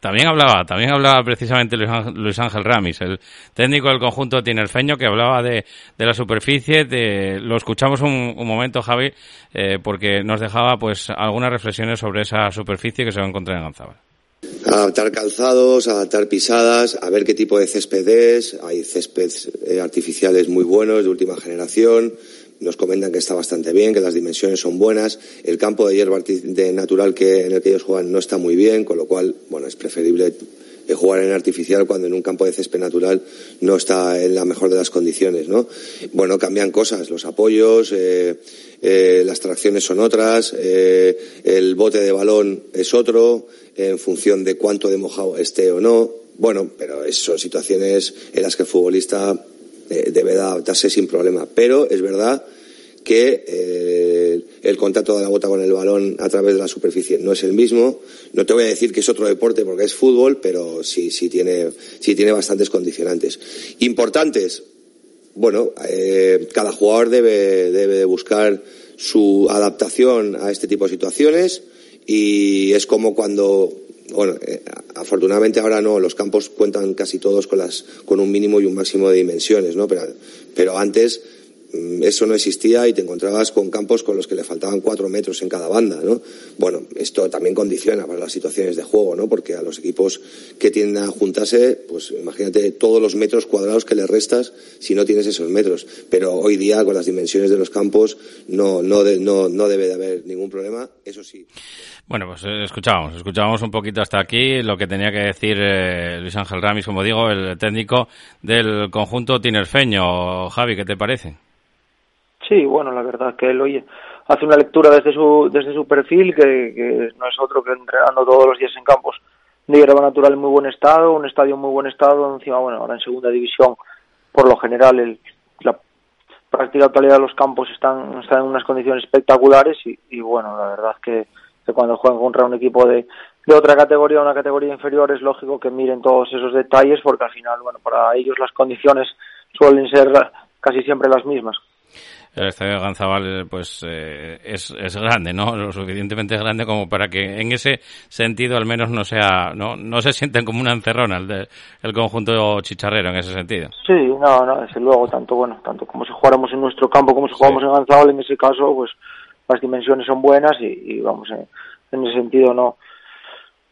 también hablaba, también hablaba precisamente Luis Ángel Ramis, el técnico del conjunto tinerfeño, que hablaba de, de la superficie. De, lo escuchamos un, un momento, Javi, eh, porque nos dejaba pues algunas reflexiones sobre esa superficie que se va a encontrar en Ganzábal. Adaptar calzados, adaptar pisadas, a ver qué tipo de césped es. Hay céspedes eh, artificiales muy buenos, de última generación nos comentan que está bastante bien, que las dimensiones son buenas. El campo de hierba de natural que, en el que ellos juegan no está muy bien, con lo cual, bueno, es preferible jugar en artificial cuando en un campo de césped natural no está en la mejor de las condiciones, ¿no? Bueno, cambian cosas, los apoyos, eh, eh, las tracciones son otras, eh, el bote de balón es otro, en función de cuánto de mojado esté o no. Bueno, pero son situaciones en las que el futbolista eh, debe de adaptarse sin problema. Pero es verdad que eh, el contacto de la bota con el balón a través de la superficie no es el mismo. No te voy a decir que es otro deporte porque es fútbol, pero sí, sí, tiene, sí tiene bastantes condicionantes. Importantes. Bueno, eh, cada jugador debe, debe de buscar su adaptación a este tipo de situaciones y es como cuando bueno, eh, afortunadamente ahora no, los campos cuentan casi todos con, las, con un mínimo y un máximo de dimensiones, ¿no? Pero, pero antes eso no existía y te encontrabas con campos con los que le faltaban cuatro metros en cada banda, ¿no? Bueno, esto también condiciona para las situaciones de juego, ¿no? Porque a los equipos que tienden a juntarse, pues imagínate todos los metros cuadrados que le restas si no tienes esos metros. Pero hoy día, con las dimensiones de los campos, no, no, de, no, no debe de haber ningún problema, eso sí. Bueno, pues eh, escuchábamos, escuchábamos un poquito hasta aquí lo que tenía que decir eh, Luis Ángel Ramis, como digo, el técnico del conjunto tinerfeño. Javi, ¿qué te parece? Sí, bueno, la verdad que él oye, hace una lectura desde su desde su perfil que, no es otro que entrenando todos los días en campos de hierba natural en muy buen estado, un estadio en muy buen estado, encima, bueno, ahora en segunda división, por lo general, el, la práctica totalidad de los campos están, están en unas condiciones espectaculares y, y bueno, la verdad que que cuando juegan contra un equipo de, de otra categoría, una categoría inferior, es lógico que miren todos esos detalles porque al final, bueno, para ellos las condiciones suelen ser casi siempre las mismas. El estadio de Ganzabal pues eh, es, es grande, ¿no? Lo suficientemente grande como para que en ese sentido al menos no sea, no, no se sienten como una encerrona el, de, el conjunto chicharrero en ese sentido. Sí, no, no, desde luego, tanto bueno, tanto como si jugáramos en nuestro campo como si jugáramos sí. en Ganzabal, en ese caso, pues las dimensiones son buenas y, y vamos, en, en, ese sentido no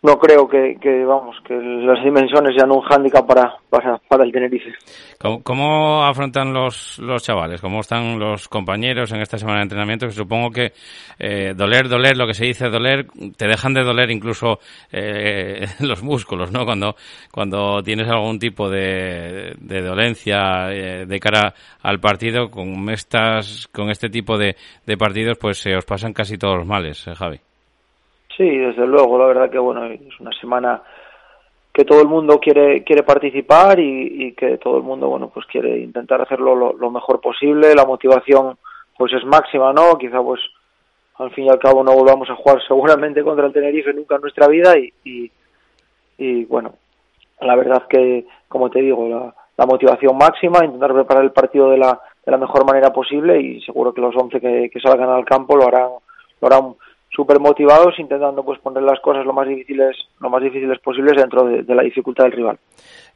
no creo que, que, vamos que las dimensiones sean un hándicap para, para, para el Tenerife. ¿Cómo, ¿Cómo, afrontan los, los chavales? ¿Cómo están los compañeros en esta semana de entrenamiento? Supongo que eh, doler, doler, lo que se dice doler, te dejan de doler incluso eh, los músculos, ¿no? Cuando, cuando tienes algún tipo de, de dolencia eh, de cara al partido, con, estas, con este tipo de, de partidos, pues se os pasan casi todos los males, eh, Javi. Sí, desde luego, la verdad que bueno, es una semana que todo el mundo quiere quiere participar y, y que todo el mundo bueno pues quiere intentar hacerlo lo, mejor posible. La motivación pues es máxima no quizá pues al fin y al cabo no volvamos a jugar seguramente contra el Tenerife nunca en nuestra vida y, y, bueno, la verdad que, como te digo, la, la motivación máxima, intentar preparar el partido de la, de la mejor manera posible y seguro que los 11 que, que salgan al campo lo harán, lo harán súper motivados intentando pues poner las cosas lo más difíciles lo más difíciles posibles dentro de, de la dificultad del rival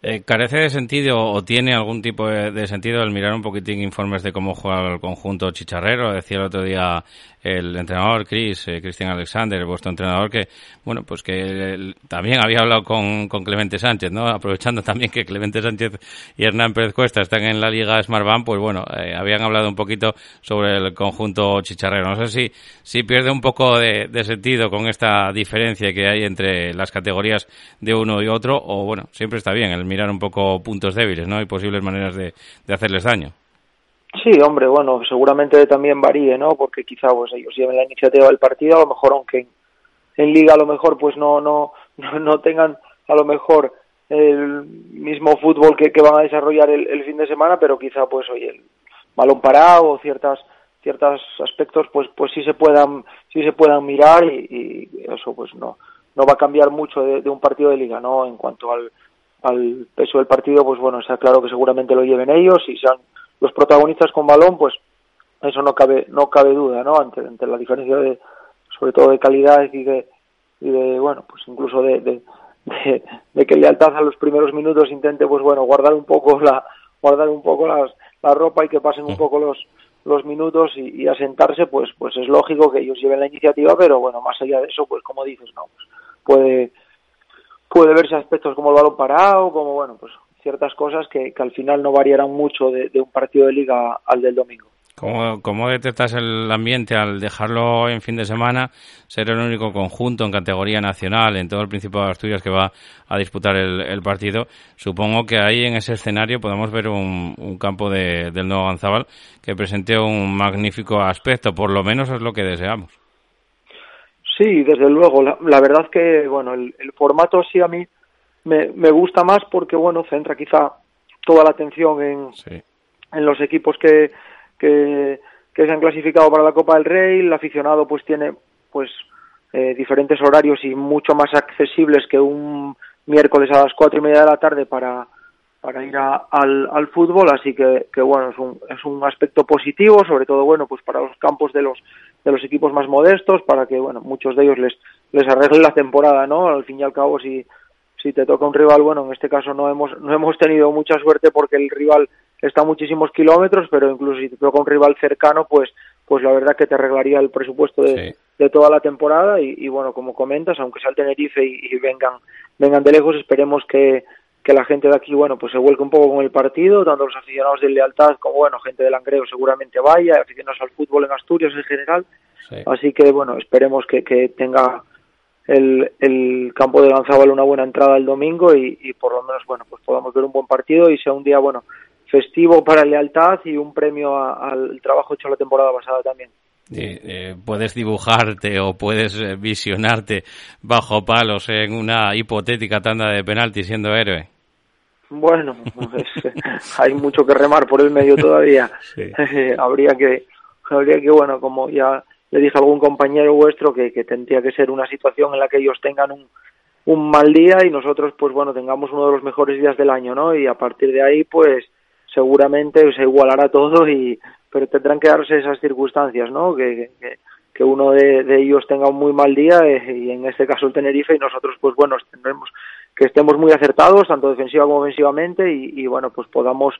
eh, ¿Carece de sentido o tiene algún tipo de, sentido el mirar un poquitín informes de cómo juega el conjunto chicharrero? Decía el otro día el entrenador Chris, eh, Alexander, vuestro entrenador, que bueno, pues que también había hablado con, con, Clemente Sánchez, ¿no? Aprovechando también que Clemente Sánchez y Hernán Pérez Cuesta están en la Liga Smartbank, pues bueno, eh, habían hablado un poquito sobre el conjunto chicharrero. No sé si, si pierde un poco de, de sentido con esta diferencia que hay entre las categorías de uno y otro, o bueno, siempre está bien el mirar un poco puntos débiles, ¿no? Y posibles maneras de, de hacerles daño. Sí, hombre, bueno, seguramente también varíe, ¿no? Porque quizá pues ellos lleven la iniciativa del partido, a lo mejor aunque en, liga a lo mejor pues no no no, tengan a lo mejor el mismo fútbol que, que van a desarrollar el, fin de semana, pero quizá pues oye el balón parado o ciertas ciertos aspectos pues pues sí se puedan sí se puedan mirar y, y eso pues no no va a cambiar mucho de, de un partido de liga, ¿no? En cuanto al al peso del partido, pues bueno, está claro que seguramente lo lleven ellos y sean los protagonistas con balón, pues eso no cabe no cabe duda, ¿no? Ante, ante la diferencia de sobre todo de calidad y de y de bueno, pues incluso de, de, de, de que lealtad a los primeros minutos intente pues bueno, guardar un poco la guardar un poco las, la ropa y que pasen un poco los los minutos y, y asentarse, pues pues es lógico que ellos lleven la iniciativa, pero bueno, más allá de eso, pues como dices, no, pues puede puede verse aspectos como el balón parado, como bueno, pues ciertas cosas que, que al final no variarán mucho de, de, un partido de liga al del domingo. ¿Cómo, ¿Cómo detectas el ambiente al dejarlo en fin de semana? Ser el único conjunto en categoría nacional en todo el Principado de Asturias que va a disputar el, el partido. Supongo que ahí en ese escenario podemos ver un, un campo de, del Nuevo Ganzábal que presente un magnífico aspecto, por lo menos es lo que deseamos. Sí, desde luego. La, la verdad que, bueno, el, el, formato sí a mí me, me gusta más porque, bueno, centra quizá toda la atención en, sí. en los equipos que, que, que se han clasificado para la Copa del Rey. El aficionado pues tiene pues eh, diferentes horarios y mucho más accesibles que un miércoles a las cuatro y media de la tarde para, para ir a, al, al fútbol, así que, que bueno, es un, es un aspecto positivo, sobre todo bueno, pues para los campos de los de los equipos más modestos para que bueno muchos de ellos les les arregle la temporada no al fin y al cabo si si te toca un rival bueno en este caso no hemos no hemos tenido mucha suerte porque el rival está a muchísimos kilómetros pero incluso si te toca un rival cercano pues pues la verdad que te arreglaría el presupuesto de, sí. de toda la temporada y, y, bueno como comentas aunque sea el Tenerife y, y vengan vengan de lejos esperemos que que la gente de aquí, bueno, pues se vuelque un poco con el partido, tanto los aficionados de Lealtad como, bueno, gente del Langreo seguramente vaya, aficionados al fútbol en Asturias en general. Sí. Así que, bueno, esperemos que, que tenga el, el campo de Lanzábal una buena entrada el domingo y, y por lo menos, bueno, pues podamos ver un buen partido y sea un día, bueno, festivo para Lealtad y un premio a, al trabajo hecho la temporada pasada también. Eh, eh, puedes dibujarte o puedes eh, visionarte bajo palos en una hipotética tanda de penalti siendo héroe. Bueno, pues, hay mucho que remar por el medio todavía. sí. habría que, habría que, bueno, como ya le dije a algún compañero vuestro, que, que tendría que ser una situación en la que ellos tengan un, un mal día y nosotros, pues bueno, tengamos uno de los mejores días del año, ¿no? Y a partir de ahí, pues seguramente se igualará todo y pero tendrán que darse esas circunstancias, ¿no? Que, que, uno de, de, ellos tenga un muy mal día eh, y en este caso el Tenerife y nosotros, pues bueno, tendremos que estemos muy acertados, tanto defensiva como ofensivamente y, y bueno, pues podamos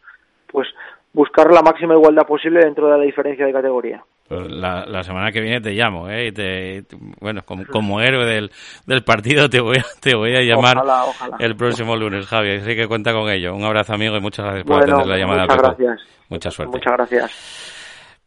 pues buscar la máxima igualdad posible dentro de la diferencia de categoría. La, la, semana que viene te llamo, ¿eh? Y te, bueno, como, como, héroe del, del partido te voy a, te voy a llamar ojalá, ojalá. el próximo lunes, Javi. Así que cuenta con ello. Un abrazo, amigo, y muchas gracias por bueno, atender la llamada. Muchas gracias. Mucha suerte. Muchas gracias.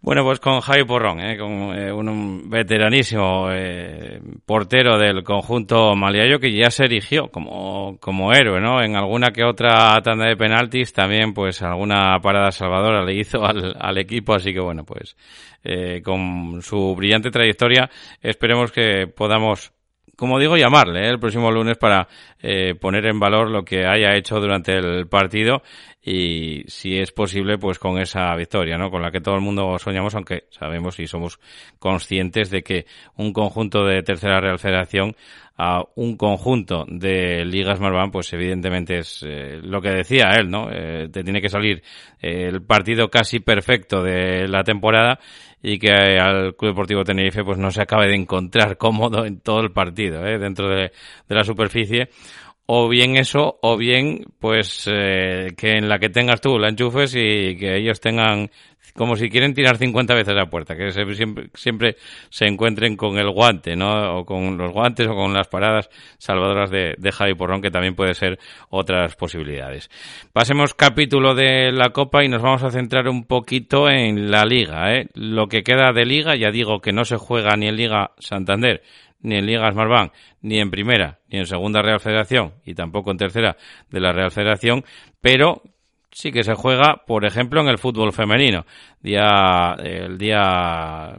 Bueno, pues con Javi Porrón, ¿eh? con eh, un veteranísimo eh, portero del conjunto maliayo que ya se erigió como, como héroe, ¿no? En alguna que otra tanda de penaltis también, pues alguna parada salvadora le hizo al, al equipo, así que bueno, pues eh, con su brillante trayectoria esperemos que podamos como digo, llamarle ¿eh? el próximo lunes para eh, poner en valor lo que haya hecho durante el partido y si es posible, pues con esa victoria, ¿no? Con la que todo el mundo soñamos, aunque sabemos y somos conscientes de que un conjunto de tercera Real Federación a un conjunto de ligas Marván, pues evidentemente es eh, lo que decía él, ¿no? Eh, te tiene que salir eh, el partido casi perfecto de la temporada y que al Club Deportivo Tenerife pues no se acabe de encontrar cómodo en todo el partido, dentro de, de la superficie o bien eso, o bien pues eh, que en la que tengas tú la enchufes y que ellos tengan como si quieren tirar 50 veces la puerta, que siempre, siempre se encuentren con el guante, ¿no? O con los guantes o con las paradas salvadoras de, de Javi Porrón, que también puede ser otras posibilidades. Pasemos capítulo de la Copa y nos vamos a centrar un poquito en la Liga, ¿eh? Lo que queda de Liga, ya digo que no se juega ni en Liga Santander, ni en Liga Smartbank, ni en Primera, ni en Segunda Real Federación, y tampoco en Tercera de la Real Federación, pero sí que se juega, por ejemplo, en el fútbol femenino. Día, el día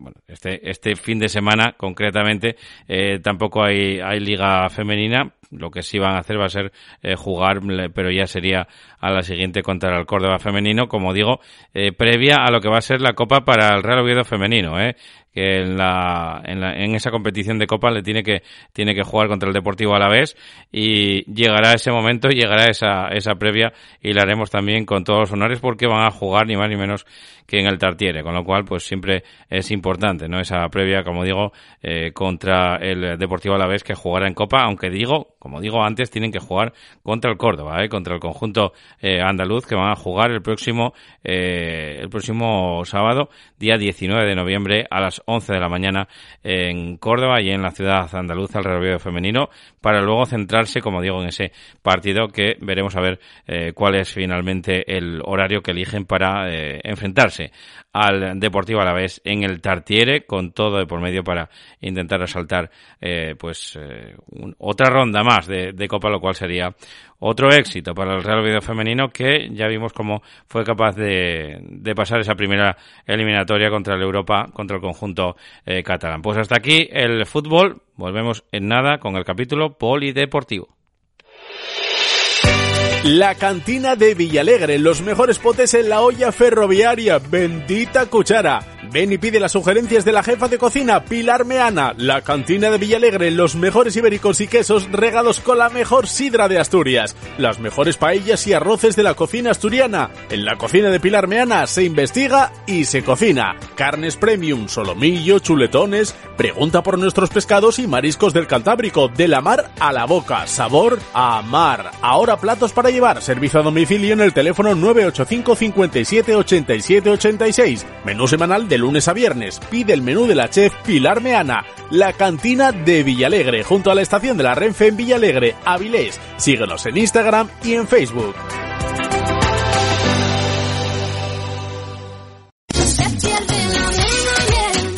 bueno, este, este fin de semana concretamente eh, tampoco hay, hay liga femenina. Lo que sí van a hacer va a ser eh, jugar, pero ya sería a la siguiente contra el Córdoba femenino, como digo, eh, previa a lo que va a ser la Copa para el Real Oviedo femenino. ¿eh? que en, la, en, la, en esa competición de Copa le tiene que, tiene que jugar contra el Deportivo Alavés y llegará ese momento, llegará esa, esa previa y la haremos también con todos los honores porque van a jugar ni más ni menos que en el Tartiere, con lo cual pues siempre es importante, ¿no? Esa previa, como digo, eh, contra el Deportivo Alavés que jugará en Copa, aunque digo, como digo antes, tienen que jugar contra el Córdoba, ¿eh? contra el conjunto eh, andaluz que van a jugar el próximo, eh, el próximo sábado, día 19 de noviembre a las 11 de la mañana en Córdoba y en la ciudad andaluza, el Real femenino, para luego centrarse, como digo, en ese partido que veremos a ver eh, cuál es finalmente el horario que eligen para eh, enfrentarse al Deportivo Alavés en el Tartiere, con todo de por medio para intentar asaltar pues eh, otra ronda más de, de, Copa, lo cual sería otro éxito para el Real Oviedo femenino que ya vimos cómo fue capaz de, de, pasar esa primera eliminatoria contra el Europa, contra el conjunto eh, catalán. Pues hasta aquí el fútbol, volvemos en nada con el capítulo polideportivo. La cantina de Villalegre, los mejores potes en la olla ferroviaria, bendita cuchara. Ven y pide las sugerencias de la jefa de cocina, Pilar Meana. La cantina de Villalegre, los mejores ibéricos y quesos regados con la mejor sidra de Asturias. Las mejores paellas y arroces de la cocina asturiana. En la cocina de Pilar Meana se investiga y se cocina. Carnes premium, solomillo, chuletones. Pregunta por nuestros pescados y mariscos del Cantábrico, de la mar a la boca. Sabor a mar. Ahora platos para llevar. Servicio a domicilio en el teléfono 985 57 87 86. Menú semanal de lunes a viernes. Pide el menú de la chef Pilar Meana. La cantina de Villalegre, junto a la estación de la Renfe en Villalegre, Avilés. Síguenos en Instagram y en Facebook.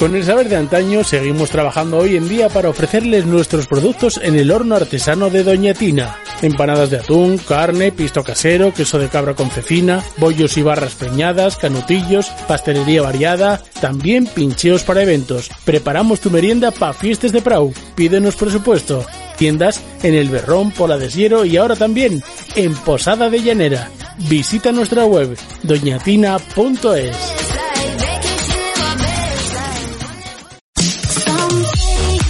Con el saber de antaño seguimos trabajando hoy en día para ofrecerles nuestros productos en el horno artesano de Doña Tina. Empanadas de atún, carne, pisto casero, queso de cabra con cecina, bollos y barras preñadas, canutillos, pastelería variada, también pincheos para eventos. Preparamos tu merienda para fiestas de Prau. Pídenos presupuesto. Tiendas en El Berrón, Pola de Siero y ahora también en Posada de Llanera. Visita nuestra web doñatina.es.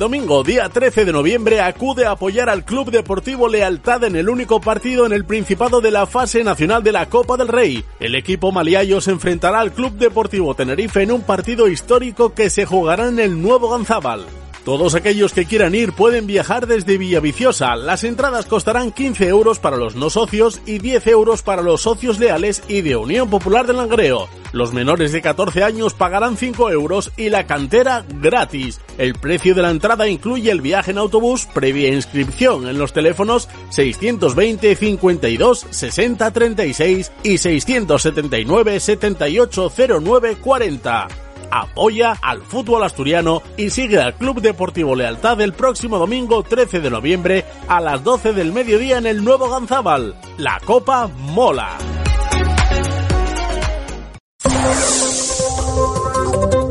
Domingo, día 13 de noviembre, acude a apoyar al Club Deportivo Lealtad en el único partido en el Principado de la fase nacional de la Copa del Rey. El equipo maliayo se enfrentará al Club Deportivo Tenerife en un partido histórico que se jugará en el nuevo Ganzábal. Todos aquellos que quieran ir pueden viajar desde Villaviciosa. Las entradas costarán 15 euros para los no socios y 10 euros para los socios leales y de Unión Popular del Langreo. Los menores de 14 años pagarán 5 euros y la cantera gratis. El precio de la entrada incluye el viaje en autobús previa inscripción en los teléfonos 620 52 60 36 y 679 78 09 40. Apoya al fútbol asturiano y sigue al Club Deportivo Lealtad el próximo domingo 13 de noviembre a las 12 del mediodía en el nuevo Ganzábal. La Copa mola.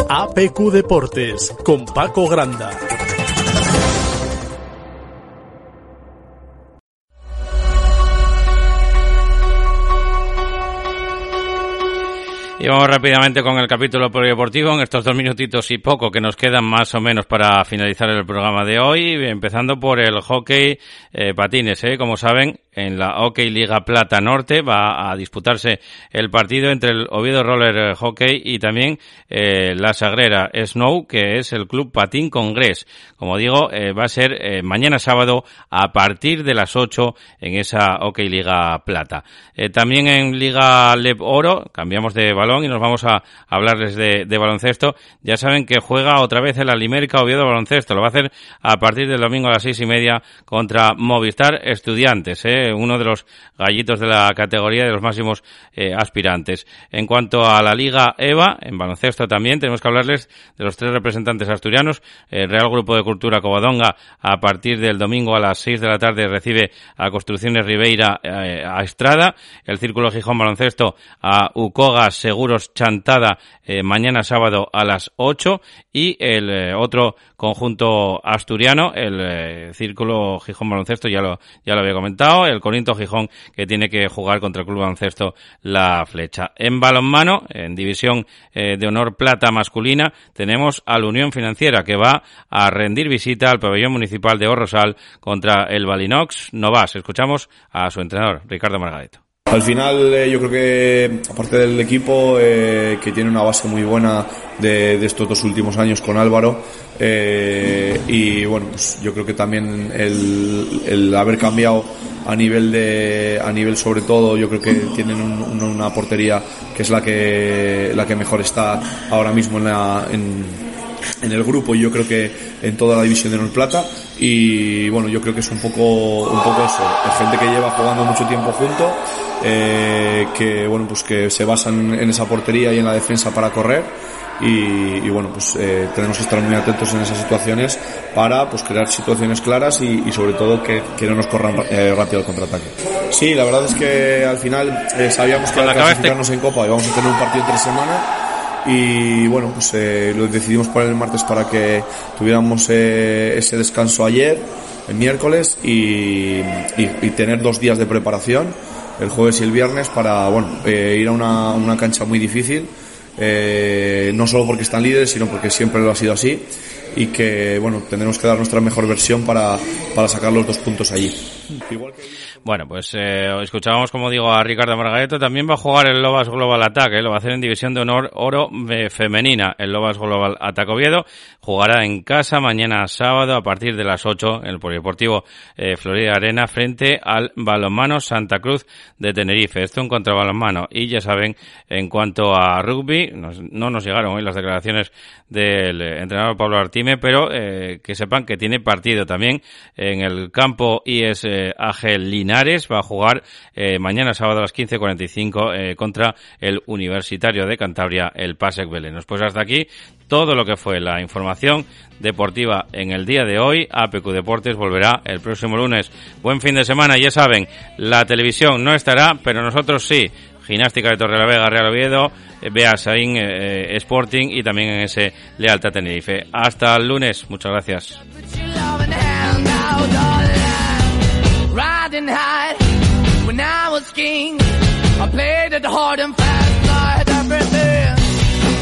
APQ Deportes con Paco Granda. Y vamos rápidamente con el capítulo polideportivo en estos dos minutitos y poco que nos quedan más o menos para finalizar el programa de hoy, empezando por el hockey eh, patines. ¿eh? Como saben, en la Hockey Liga Plata Norte va a disputarse el partido entre el Oviedo Roller Hockey y también eh, la Sagrera Snow, que es el Club Patín Congress. Como digo, eh, va a ser eh, mañana sábado a partir de las 8 en esa Hockey Liga Plata. Eh, también en Liga Leb Oro, cambiamos de balón y nos vamos a hablarles de, baloncesto. Ya saben que juega otra vez el Alimérica Oviedo Baloncesto. Lo va a hacer a partir del domingo a las seis y media contra Movistar Estudiantes. Uno de los gallitos de la categoría de los máximos eh, aspirantes. En cuanto a la Liga EVA, en baloncesto también, tenemos que hablarles de los tres representantes asturianos. El Real Grupo de Cultura Covadonga, a partir del domingo a las 6 de la tarde, recibe a Construcciones Ribeira eh, a Estrada. El Círculo Gijón Baloncesto a Ucoga Seguros Chantada eh, mañana sábado a las 8. Y el otro conjunto asturiano, el Círculo Gijón Baloncesto, ya lo, ya lo había comentado, el Corinto Gijón que tiene que jugar contra el Club Baloncesto La Flecha. En balonmano, en división eh, de honor plata masculina, tenemos a la Unión Financiera que va a rendir visita al pabellón municipal de Orrosal contra el Balinox Novas. Escuchamos a su entrenador, Ricardo Margareto. Al final eh, yo creo que aparte del equipo eh, que tiene una base muy buena de, estos dos últimos años con Álvaro eh, y bueno pues yo creo que también el, haber cambiado a nivel de a nivel sobre todo yo creo que tienen un, una portería que es la que la que mejor está ahora mismo en la en, en el grupo y yo creo que en toda la división de Nor Plata. Y bueno yo creo que es un poco un poco eso es gente que lleva jugando mucho tiempo junto eh, que bueno pues que se basan en esa portería y en la defensa para correr. Y, y bueno pues eh, tenemos que estar muy atentos en esas situaciones para pues crear situaciones claras y, y sobre todo que, que, no nos corran eh, rápido el contraataque. Sí la verdad es que al final eh, sabíamos que al clasificarnos en Copa íbamos a tener un partido entre semana y bueno pues eh, lo decidimos poner el martes para que tuviéramos eh, ese descanso ayer el miércoles y, y, tener dos días de preparación el jueves y el viernes para bueno, eh, ir a una, una, cancha muy difícil, eh, no solo porque están líderes, sino porque siempre lo ha sido así y que bueno, tendremos que dar nuestra mejor versión para, para sacar los dos puntos allí. Bueno, pues eh, escuchábamos, como digo, a Ricardo Margareto. También va a jugar el Lobas Global Attack, ¿eh? lo va a hacer en División de Honor Oro Femenina. El Lobas Global Attack Oviedo jugará en casa mañana sábado a partir de las 8 en el Polideportivo eh, Florida Arena frente al Balonmano Santa Cruz de Tenerife. Esto en contra balonmano. Y ya saben, en cuanto a rugby, nos, no nos llegaron hoy las declaraciones del entrenador Pablo Artime, pero eh, que sepan que tiene partido también en el campo IS eh, AG Linares. Va a jugar eh, mañana sábado a las 15.45 eh, contra el Universitario de Cantabria, el PASEC Belenos. Pues hasta aquí todo lo que fue la información deportiva en el día de hoy. APQ Deportes volverá el próximo lunes. Buen fin de semana, ya saben, la televisión no estará, pero nosotros sí. Gimnástica de Torrelavega, Real Oviedo, eh, Beasain eh, Sporting y también en ese Lealtad Tenerife. Hasta el lunes, muchas gracias. Ride and hide. when I was king. I played it hard and fast, I had everything.